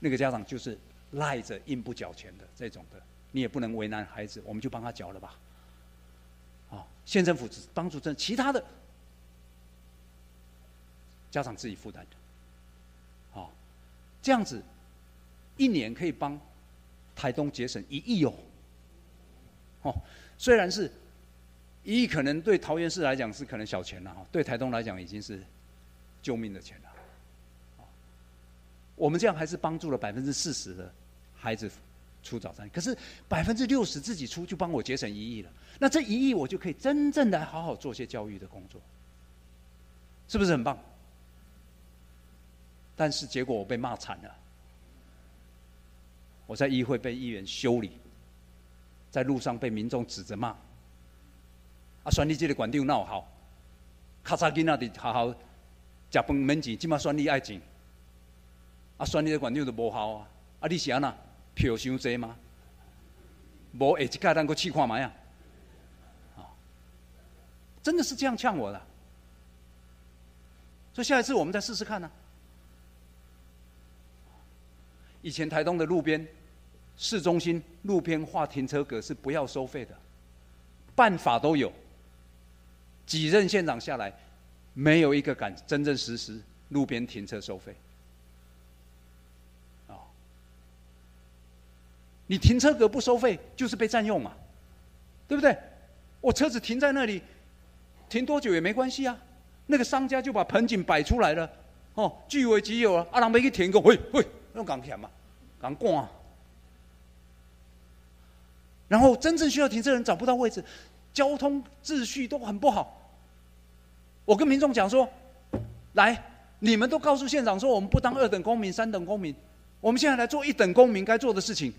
那个家长就是赖着硬不缴钱的这种的，你也不能为难孩子，我们就帮他缴了吧。啊县政府只帮助这，其他的家长自己负担的，好，这样子一年可以帮台东节省一亿哦，哦，虽然是一亿，可能对桃园市来讲是可能小钱了哈，对台东来讲已经是救命的钱了，我们这样还是帮助了百分之四十的孩子。出早餐，可是百分之六十自己出就帮我节省一亿了，那这一亿我就可以真正的好好做些教育的工作，是不是很棒？但是结果我被骂惨了，我在议会被议员修理，在路上被民众指着骂，啊，选你这个管定闹好，卡嚓囡仔的好好食饭免钱，即马选你爱钱，啊，选你的管长就无效啊，啊，你是安那？票伤济吗？无下一届咱个试看卖啊！真的是这样呛我的，所以下一次我们再试试看呢。以前台东的路边市中心路边画停车格是不要收费的，办法都有，几任县长下来，没有一个敢真正实施路边停车收费。你停车格不收费，就是被占用嘛，对不对？我车子停在那里，停多久也没关系啊。那个商家就把盆景摆出来了，哦，据为己有啊。阿郎没去停过，喂喂，用港钱嘛，港挂，然后真正需要停车的人找不到位置，交通秩序都很不好。我跟民众讲说：“来，你们都告诉县长说，我们不当二等公民、三等公民，我们现在来做一等公民该做的事情，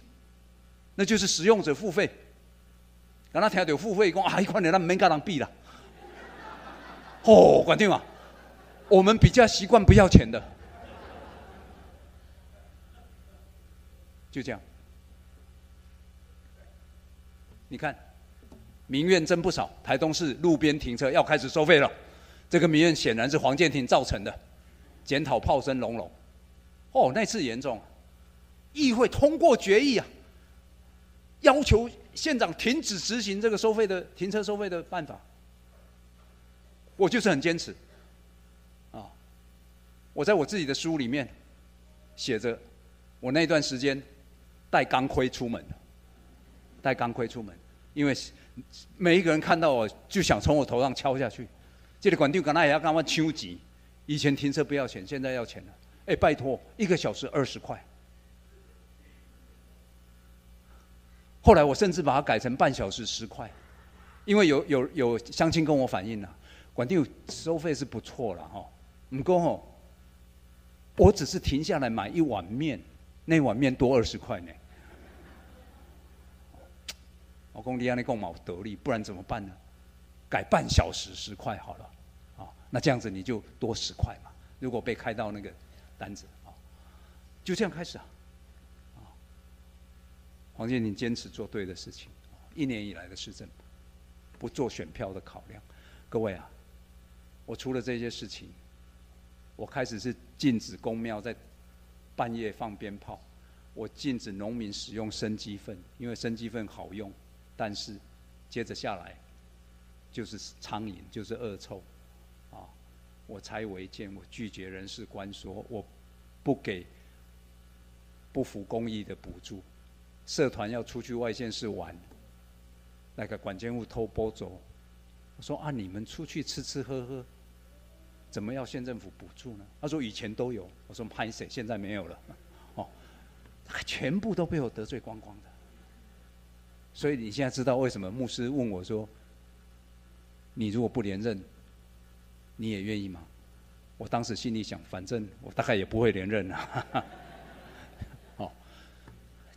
那就是使用者付费。让他听到付费，讲啊，一块钱那没跟人比了。哦，管定啊，我们比较习惯不要钱的，就这样。”你看，民怨真不少。台东市路边停车要开始收费了，这个民怨显然是黄建庭造成的。检讨炮声隆隆，哦，那次严重，议会通过决议啊，要求县长停止执行这个收费的停车收费的办法。我就是很坚持，啊，我在我自己的书里面写着，我那段时间带钢盔出门。带钢盔出门，因为每一个人看到我就想从我头上敲下去。这里管定刚才也要干嘛抢钱？以前停车不要钱，现在要钱了。哎，拜托，一个小时二十块。后来我甚至把它改成半小时十块，因为有有有乡亲跟我反映了，管定收费是不错了哈。唔过吼，我只是停下来买一碗面，那碗面多二十块呢。我讲你安尼讲冇得力，不然怎么办呢？改半小时十块好了，啊，那这样子你就多十块嘛。如果被开到那个单子啊，就这样开始。啊，黄建宁坚持做对的事情，一年以来的施政，不做选票的考量。各位啊，我除了这些事情，我开始是禁止公庙在半夜放鞭炮，我禁止农民使用生鸡粪，因为生鸡粪好用。但是，接着下来，就是苍蝇，就是恶臭，啊！我拆违建，我拒绝人事官说，我不给不服公益的补助。社团要出去外县市玩，那个管监务偷包走，我说啊，你们出去吃吃喝喝，怎么要县政府补助呢？他说以前都有，我说拍谁？现在没有了，哦，全部都被我得罪光光的。所以你现在知道为什么牧师问我说：“你如果不连任，你也愿意吗？”我当时心里想，反正我大概也不会连任了。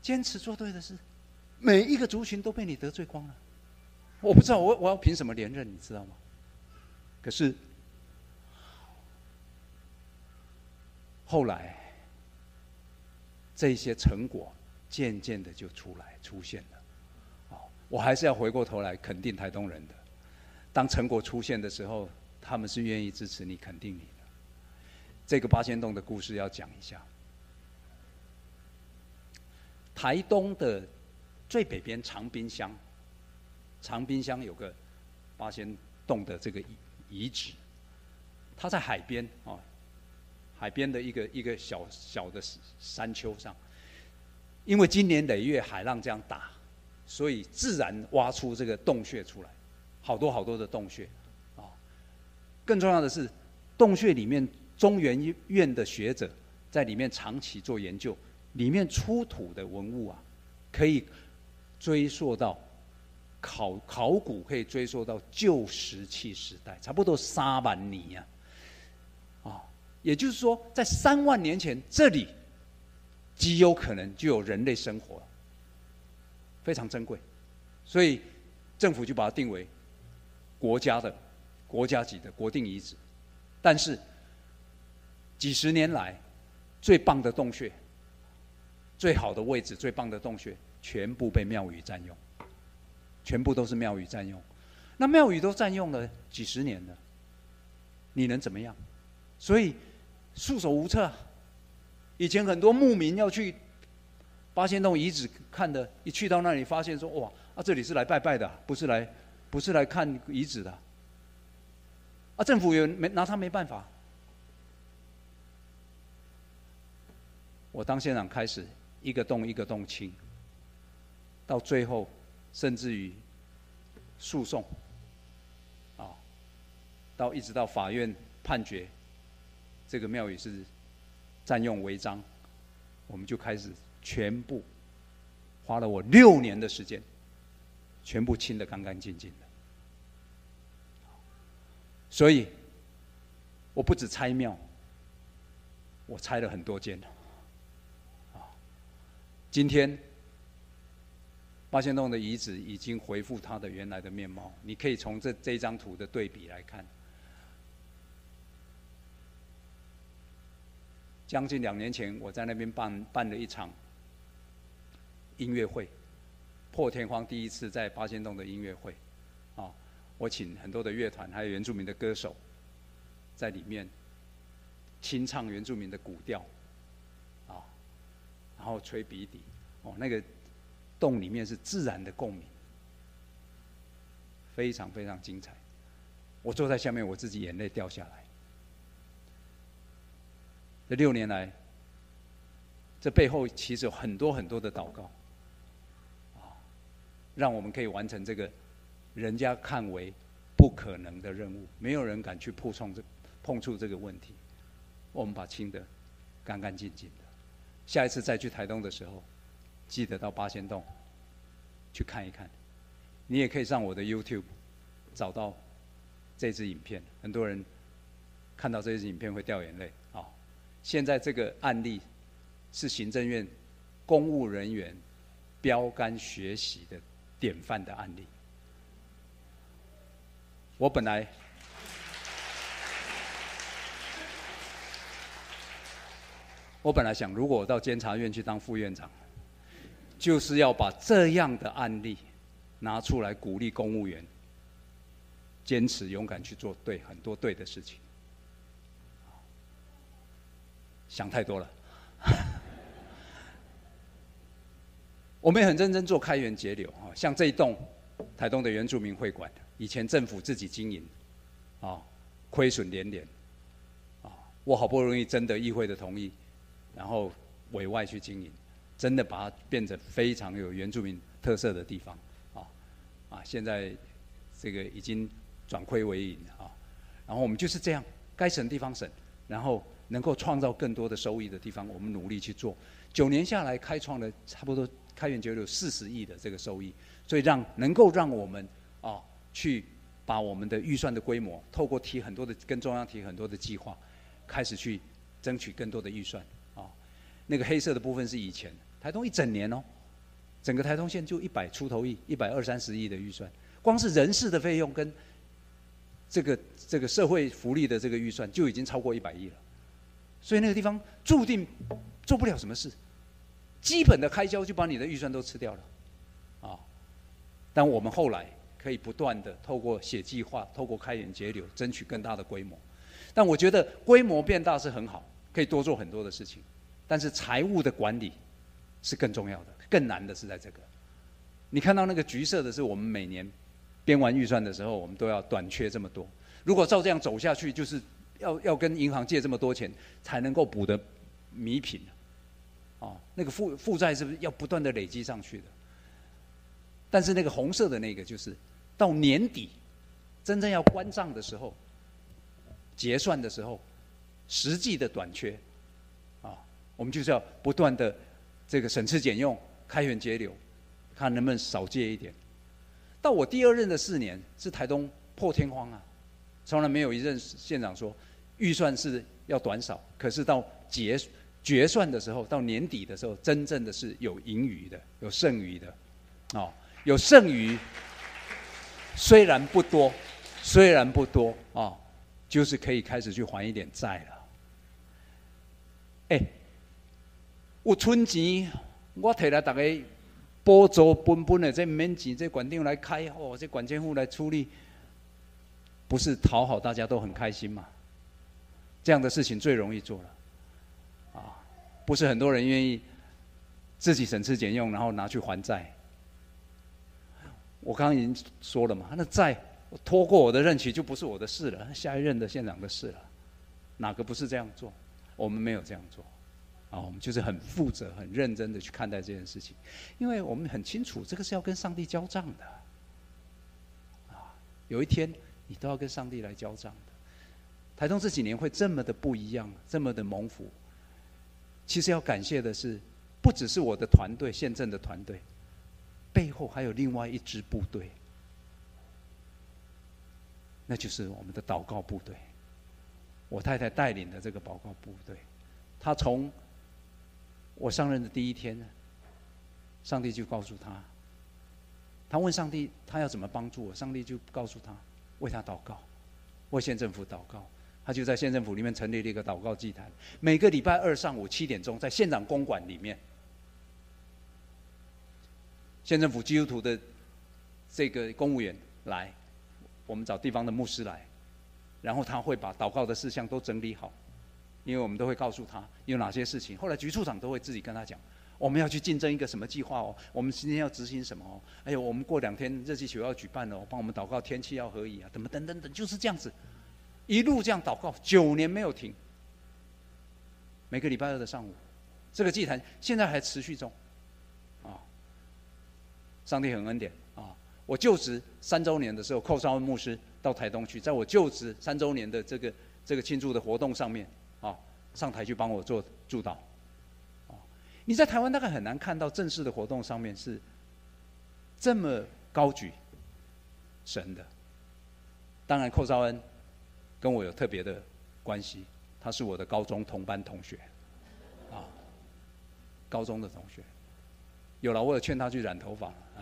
坚持做对的事，每一个族群都被你得罪光了。我不知道我我要凭什么连任，你知道吗？可是后来这些成果渐渐的就出来出现了。哦我还是要回过头来肯定台东人的。当成果出现的时候，他们是愿意支持你、肯定你的。这个八仙洞的故事要讲一下。台东的最北边长滨乡，长滨乡有个八仙洞的这个遗遗址，它在海边啊，海边的一个一个小小的山丘上，因为今年累月海浪这样打。所以自然挖出这个洞穴出来，好多好多的洞穴，啊，更重要的是，洞穴里面中原院的学者在里面长期做研究，里面出土的文物啊，可以追溯到考考古可以追溯到旧石器时代，差不多三万年呀，啊，也就是说，在三万年前这里极有可能就有人类生活。非常珍贵，所以政府就把它定为国家的、国家级的国定遗址。但是几十年来，最棒的洞穴、最好的位置、最棒的洞穴，全部被庙宇占用，全部都是庙宇占用。那庙宇都占用了几十年了，你能怎么样？所以束手无策。以前很多牧民要去。八仙洞遗址看的，一去到那里发现说哇啊这里是来拜拜的，不是来不是来看遗址的，啊政府也没拿他没办法。我当县长开始一个洞一个洞清，到最后甚至于诉讼，啊，到一直到法院判决这个庙宇是占用违章，我们就开始。全部花了我六年的时间，全部清的干干净净的。所以，我不止拆庙，我拆了很多间。今天八仙洞的遗址已经恢复它的原来的面貌，你可以从这这张图的对比来看。将近两年前，我在那边办办了一场音乐会，破天荒第一次在八仙洞的音乐会，啊，我请很多的乐团，还有原住民的歌手，在里面清唱原住民的古调，然后吹鼻笛，哦，那个洞里面是自然的共鸣，非常非常精彩，我坐在下面，我自己眼泪掉下来。这六年来，这背后其实有很多很多的祷告，啊，让我们可以完成这个人家看为不可能的任务，没有人敢去碰触这碰触这个问题，我们把清的干干净净。下一次再去台东的时候，记得到八仙洞去看一看。你也可以上我的 YouTube 找到这支影片，很多人看到这支影片会掉眼泪。现在这个案例是行政院公务人员标杆学习的典范的案例。我本来我本来想，如果我到监察院去当副院长，就是要把这样的案例拿出来鼓励公务员坚持勇敢去做对很多对的事情。想太多了。我们也很认真做开源节流啊，像这一栋台东的原住民会馆，以前政府自己经营，啊，亏损连连，啊，我好不容易征得议会的同意，然后委外去经营，真的把它变成非常有原住民特色的地方，啊，啊，现在这个已经转亏为盈啊，然后我们就是这样，该省地方省，然后。能够创造更多的收益的地方，我们努力去做。九年下来，开创了差不多开源节流四十亿的这个收益，所以让能够让我们啊去把我们的预算的规模，透过提很多的跟中央提很多的计划，开始去争取更多的预算。那个黑色的部分是以前台东一整年哦，整个台东县就一百出头亿，一百二三十亿的预算，光是人事的费用跟这个这个社会福利的这个预算就已经超过一百亿了。所以那个地方注定做不了什么事，基本的开销就把你的预算都吃掉了，啊！但我们后来可以不断的透过写计划，透过开源节流，争取更大的规模。但我觉得规模变大是很好，可以多做很多的事情。但是财务的管理是更重要的，更难的是在这个。你看到那个橘色的是我们每年编完预算的时候，我们都要短缺这么多。如果照这样走下去，就是。要要跟银行借这么多钱才能够补的弥品，哦，那个负负债是不是要不断的累积上去的？但是那个红色的那个就是到年底真正要关账的时候，结算的时候，实际的短缺，我们就是要不断的这个省吃俭用、开源节流，看能不能少借一点。到我第二任的四年是台东破天荒啊，从来没有一任县长说。预算是要短少，可是到结决算的时候，到年底的时候，真正的是有盈余的，有剩余的，哦，有剩余，虽然不多，虽然不多啊，就是可以开始去还一点债了。哎，有春钱，我摕来大家补助分分的，这免钱，这馆长来开哦，这管监户来处理，不是讨好大家都很开心嘛？这样的事情最容易做了，啊，不是很多人愿意自己省吃俭用，然后拿去还债。我刚刚已经说了嘛，那债拖过我的任期就不是我的事了，下一任的县长的事了。哪个不是这样做？我们没有这样做，啊，我们就是很负责、很认真的去看待这件事情，因为我们很清楚，这个是要跟上帝交账的，啊，有一天你都要跟上帝来交账。台东这几年会这么的不一样，这么的蒙福。其实要感谢的是，不只是我的团队、现政的团队，背后还有另外一支部队，那就是我们的祷告部队。我太太带领的这个祷告部队，她从我上任的第一天，上帝就告诉他，他问上帝他要怎么帮助我，上帝就告诉他为他祷告，为县政府祷告。他就在县政府里面成立了一个祷告祭坛，每个礼拜二上午七点钟，在县长公馆里面，县政府基督徒的这个公务员来，我们找地方的牧师来，然后他会把祷告的事项都整理好，因为我们都会告诉他有哪些事情。后来局处长都会自己跟他讲，我们要去竞争一个什么计划哦，我们今天要执行什么哦，哎呦，我们过两天热气球要举办哦，帮我们祷告天气要合宜啊，怎么等等等，就是这样子。一路这样祷告，九年没有停。每个礼拜二的上午，这个祭坛现在还持续中。啊，上帝很恩典啊！我就职三周年的时候，寇绍恩牧师到台东去，在我就职三周年的这个这个庆祝的活动上面，上台去帮我做助导，哦，你在台湾大概很难看到正式的活动上面是这么高举神的。当然，寇绍恩。跟我有特别的关系，他是我的高中同班同学，啊，高中的同学，有了，我有劝他去染头发，啊，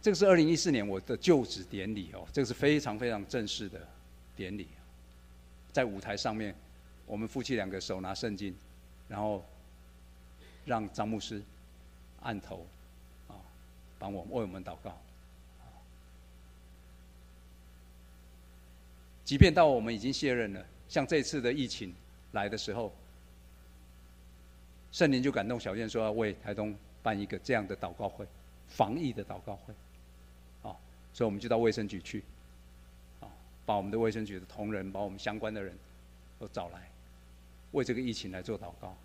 这个是二零一四年我的就职典礼哦，这个是非常非常正式的典礼，在舞台上面，我们夫妻两个手拿圣经，然后让张牧师按头，啊，帮我们为我们祷告。即便到我们已经卸任了，像这次的疫情来的时候，圣灵就感动小燕说要为台东办一个这样的祷告会，防疫的祷告会，啊，所以我们就到卫生局去，把我们的卫生局的同仁，把我们相关的人都找来，为这个疫情来做祷告。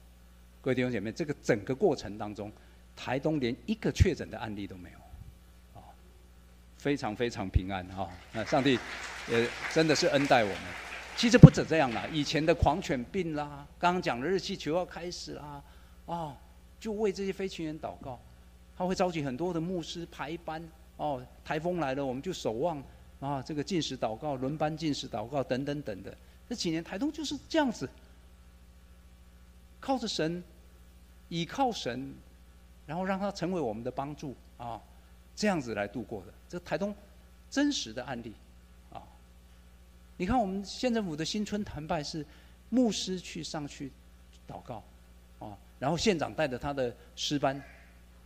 各位弟兄姐妹，这个整个过程当中，台东连一个确诊的案例都没有。啊非常非常平安哈！那上帝也真的是恩待我们。其实不止这样啦，以前的狂犬病啦，刚刚讲的日气球要开始啦，啊，就为这些飞行员祷告。他会召集很多的牧师排班哦，台风来了我们就守望啊，这个进食祷告、轮班进食祷告等等等的。这几年台东就是这样子，靠着神，倚靠神，然后让他成为我们的帮助啊。这样子来度过的，这台东真实的案例啊！你看，我们县政府的新春谈拜是牧师去上去祷告啊，然后县长带着他的诗班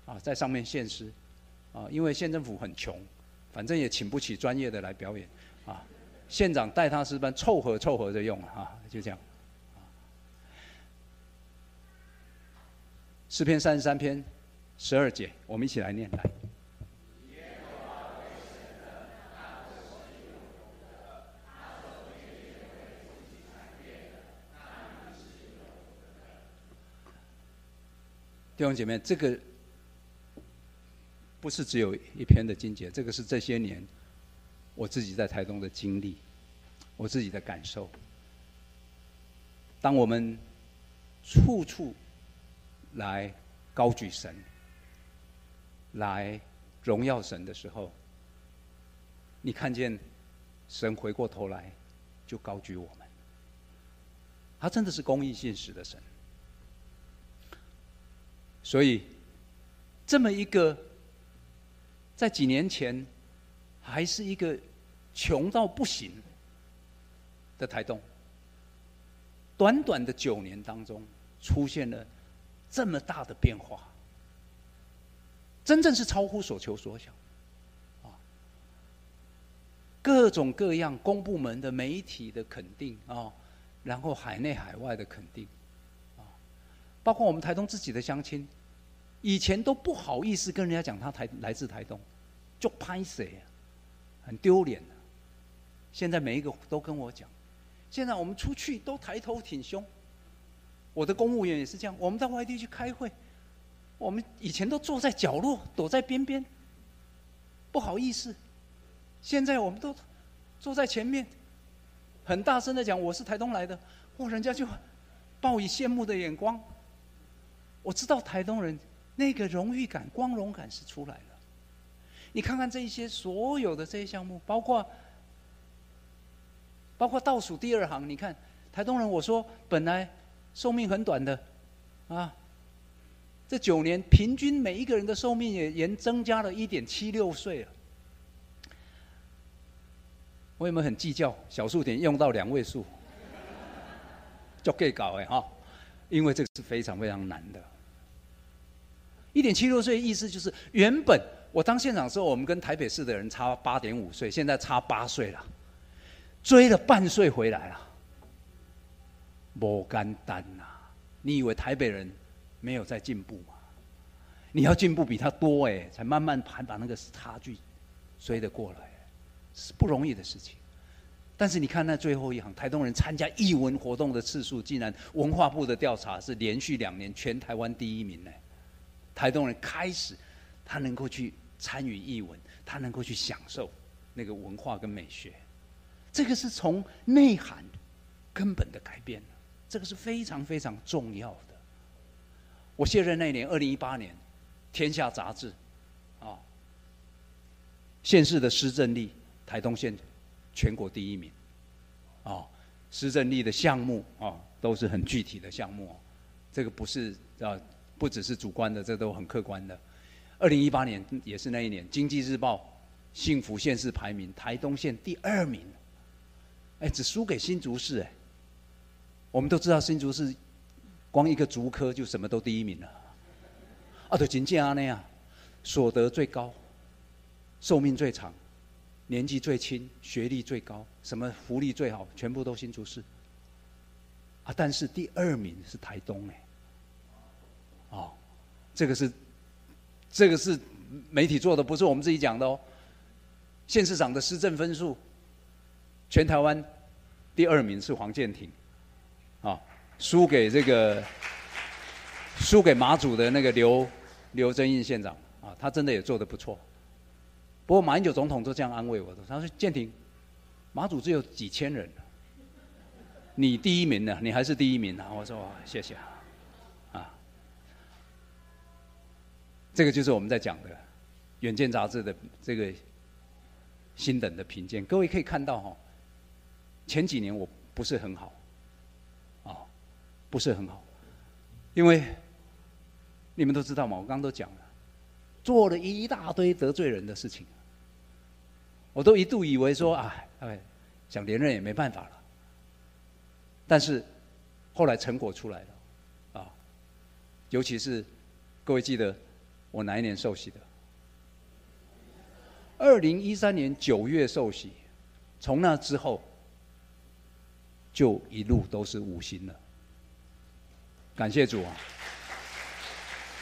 啊，在上面献诗啊，因为县政府很穷，反正也请不起专业的来表演啊，县长带他诗班凑合凑合着用啊，就这样。诗篇三十三篇十二节，我们一起来念来。弟兄姐妹，这个不是只有一篇的经节，这个是这些年我自己在台东的经历，我自己的感受。当我们处处来高举神、来荣耀神的时候，你看见神回过头来就高举我们，他真的是公义信实的神。所以，这么一个在几年前还是一个穷到不行的台东，短短的九年当中，出现了这么大的变化，真正是超乎所求所想，啊，各种各样公部门的媒体的肯定啊，然后海内海外的肯定啊。包括我们台东自己的乡亲，以前都不好意思跟人家讲他台来自台东，就拍谁啊，很丢脸的。现在每一个都跟我讲，现在我们出去都抬头挺胸。我的公务员也是这样，我们到外地去开会，我们以前都坐在角落，躲在边边，不好意思。现在我们都坐在前面，很大声的讲我是台东来的，哇，人家就报以羡慕的眼光。我知道台东人那个荣誉感、光荣感是出来了。你看看这一些所有的这些项目，包括包括倒数第二行，你看台东人，我说本来寿命很短的，啊，这九年平均每一个人的寿命也也增加了一点七六岁了。我有没有很计较？小数点用到两位数，就可以搞哎哈，因为这个是非常非常难的。一点七六岁意思就是原本。我当县长时候，我们跟台北市的人差八点五岁，现在差八岁了，追了半岁回来了，不简单呐！你以为台北人没有在进步吗？你要进步比他多哎，才慢慢盘把那个差距追得过来，是不容易的事情。但是你看那最后一行，台东人参加艺文活动的次数，竟然文化部的调查是连续两年全台湾第一名呢。台东人开始，他能够去。参与译文，他能够去享受那个文化跟美学，这个是从内涵根本的改变这个是非常非常重要的。我卸任那年，二零一八年，《天下》杂志啊，县市的施政力，台东县全国第一名啊，施政力的项目啊，都是很具体的项目，这个不是啊，不只是主观的，这都很客观的。二零一八年也是那一年，《经济日报》幸福县市排名，台东县第二名，哎，只输给新竹市哎。我们都知道新竹市，光一个竹科就什么都第一名了。啊，对，仅仅啊那样，所得最高，寿命最长，年纪最轻，学历最高，什么福利最好，全部都新竹市。啊，但是第二名是台东哎。哦，这个是。这个是媒体做的，不是我们自己讲的哦。县市长的施政分数，全台湾第二名是黄建庭，啊，输给这个输给马祖的那个刘刘增印县长，啊，他真的也做的不错。不过马英九总统都这样安慰我的，他说：“建庭，马祖只有几千人，你第一名呢，你还是第一名啊。”我说：“谢谢。”这个就是我们在讲的《远见》杂志的这个新等的评鉴。各位可以看到哈，前几年我不是很好，啊，不是很好，因为你们都知道嘛，我刚刚都讲了，做了一大堆得罪人的事情，我都一度以为说啊，哎，想连任也没办法了。但是后来成果出来了，啊，尤其是各位记得。我哪一年受洗的？二零一三年九月受洗，从那之后就一路都是五星了。感谢主啊！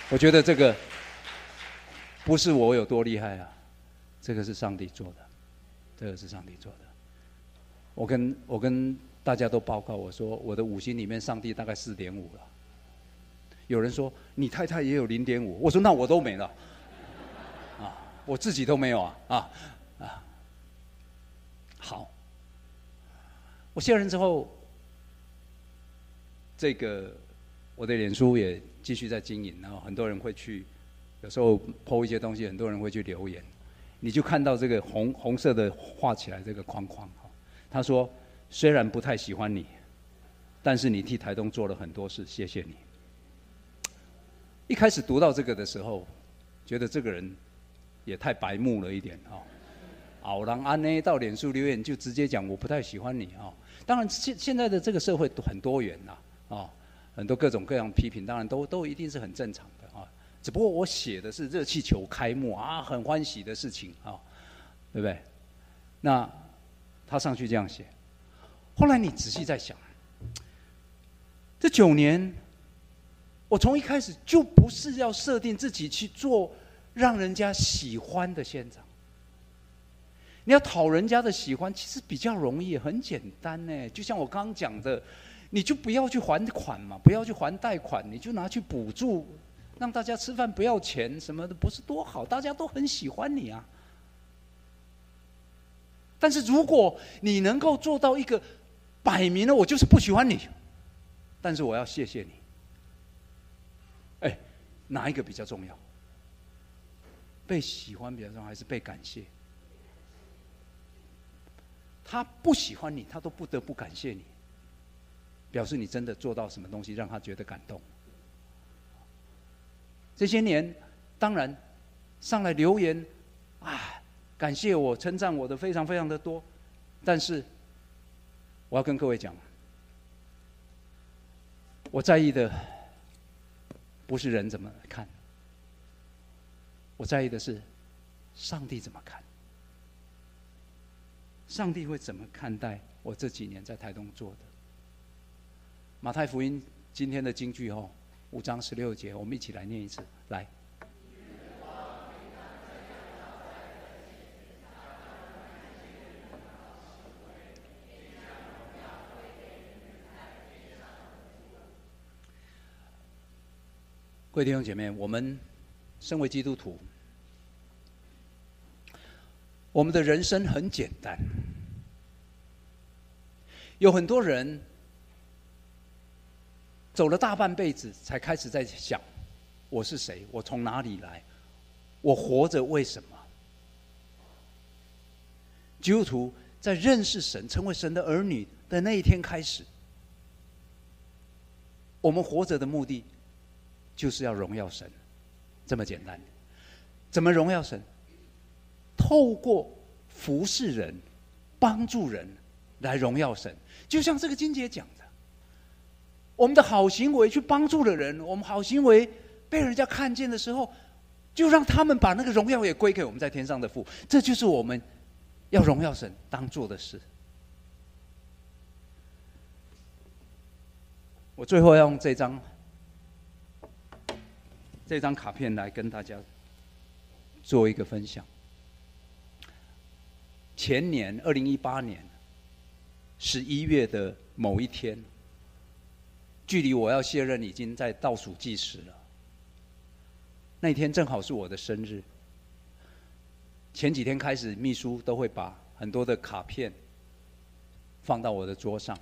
我觉得这个不是我有多厉害啊，这个是上帝做的，这个是上帝做的。我跟我跟大家都报告，我说我的五星里面，上帝大概四点五了。有人说你太太也有零点五，我说那我都没了，啊，我自己都没有啊啊啊！好，我卸任之后，这个我的脸书也继续在经营，然后很多人会去，有时候抛一些东西，很多人会去留言，你就看到这个红红色的画起来这个框框，他说虽然不太喜欢你，但是你替台东做了很多事，谢谢你。一开始读到这个的时候，觉得这个人也太白目了一点哈。偶然安呢到脸书留言就直接讲我不太喜欢你啊。当然现现在的这个社会很多元呐啊，很多各种各样批评，当然都都一定是很正常的啊。只不过我写的是热气球开幕啊，很欢喜的事情啊，对不对？那他上去这样写，后来你仔细在想，这九年。我从一开始就不是要设定自己去做让人家喜欢的县长。你要讨人家的喜欢，其实比较容易，很简单呢。就像我刚刚讲的，你就不要去还款嘛，不要去还贷款，你就拿去补助，让大家吃饭不要钱什么的，不是多好？大家都很喜欢你啊。但是如果你能够做到一个摆明了我就是不喜欢你，但是我要谢谢你。哪一个比较重要？被喜欢比较重要，还是被感谢？他不喜欢你，他都不得不感谢你，表示你真的做到什么东西让他觉得感动。这些年，当然上来留言啊，感谢我、称赞我的非常非常的多，但是我要跟各位讲，我在意的不是人怎么看。我在意的是，上帝怎么看？上帝会怎么看待我这几年在台东做的？马太福音今天的京剧哦，五章十六节，我们一起来念一次，来。各位弟兄姐妹，我们。身为基督徒，我们的人生很简单。有很多人走了大半辈子，才开始在想：我是谁？我从哪里来？我活着为什么？基督徒在认识神、成为神的儿女的那一天开始，我们活着的目的就是要荣耀神。这么简单，怎么荣耀神？透过服侍人、帮助人来荣耀神。就像这个金姐讲的，我们的好行为去帮助了人，我们好行为被人家看见的时候，就让他们把那个荣耀也归给我们在天上的父。这就是我们要荣耀神当做的事。我最后要用这张。这张卡片来跟大家做一个分享。前年二零一八年十一月的某一天，距离我要卸任已经在倒数计时了。那天正好是我的生日。前几天开始，秘书都会把很多的卡片放到我的桌上。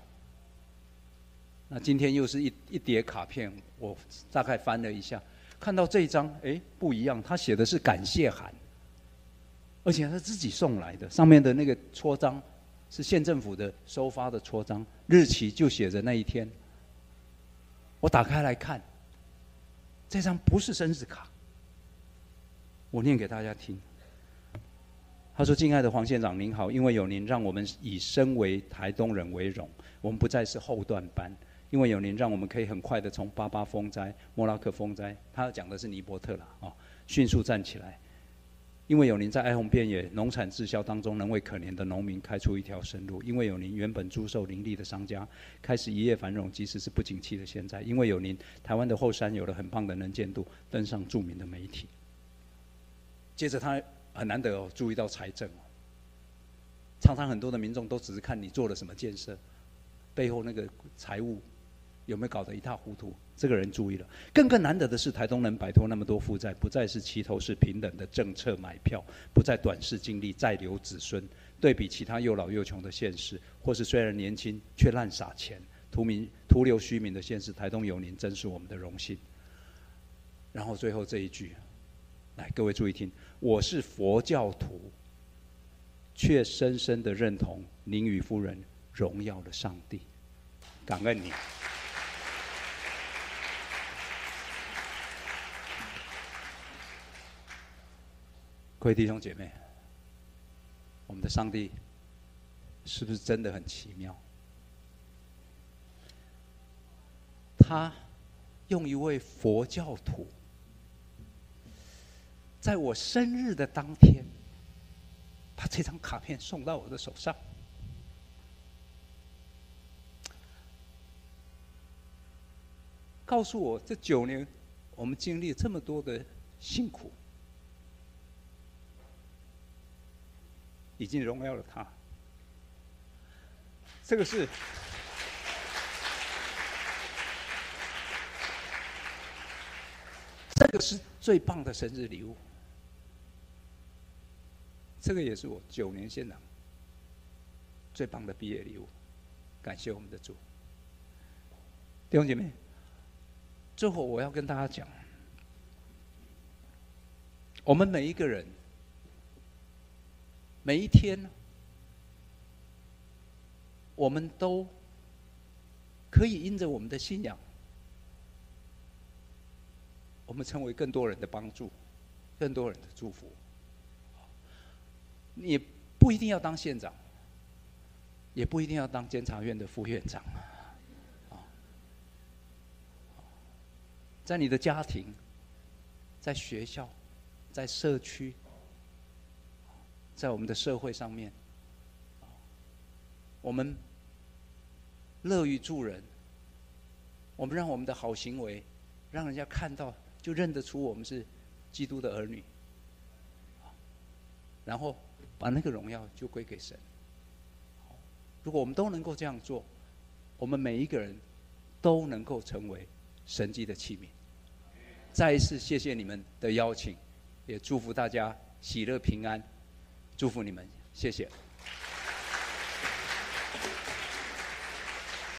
那今天又是一一叠卡片，我大概翻了一下。看到这一张，哎，不一样。他写的是感谢函，而且他自己送来的，上面的那个戳章是县政府的收发的戳章，日期就写着那一天。我打开来看，这张不是生日卡。我念给大家听。他说：“敬爱的黄县长您好，因为有您，让我们以身为台东人为荣，我们不再是后段班。”因为有您，让我们可以很快的从巴巴风灾、莫拉克风灾，他讲的是尼伯特了啊，迅速站起来。因为有您在哀鸿遍野、农产滞销当中，能为可怜的农民开出一条生路。因为有您，原本租售林立的商家开始一夜繁荣，即使是不景气的现在。因为有您，台湾的后山有了很棒的能见度，登上著名的媒体。接着他很难得哦，注意到财政哦，常常很多的民众都只是看你做了什么建设，背后那个财务。有没有搞得一塌糊涂？这个人注意了。更更难得的是，台东能摆脱那么多负债，不再是齐头式平等的政策买票，不再短视经历再留子孙。对比其他又老又穷的县市，或是虽然年轻却滥撒钱、图名徒留虚名的县市，台东有您真是我们的荣幸。然后最后这一句，来各位注意听：我是佛教徒，却深深的认同您与夫人荣耀的上帝，感恩你。各位弟兄姐妹，我们的上帝是不是真的很奇妙？他用一位佛教徒，在我生日的当天，把这张卡片送到我的手上，告诉我这九年我们经历这么多的辛苦。已经荣耀了他，这个是，这个是最棒的生日礼物，这个也是我九年现场最棒的毕业礼物，感谢我们的主，弟兄姐妹，最后我要跟大家讲，我们每一个人，每一天，我们都可以因着我们的信仰，我们成为更多人的帮助，更多人的祝福。你不一定要当县长，也不一定要当监察院的副院长，啊，在你的家庭，在学校。在社区，在我们的社会上面，我们乐于助人，我们让我们的好行为，让人家看到就认得出我们是基督的儿女，然后把那个荣耀就归给神。如果我们都能够这样做，我们每一个人都能够成为神迹的器皿。再一次谢谢你们的邀请。也祝福大家喜乐平安，祝福你们，谢谢。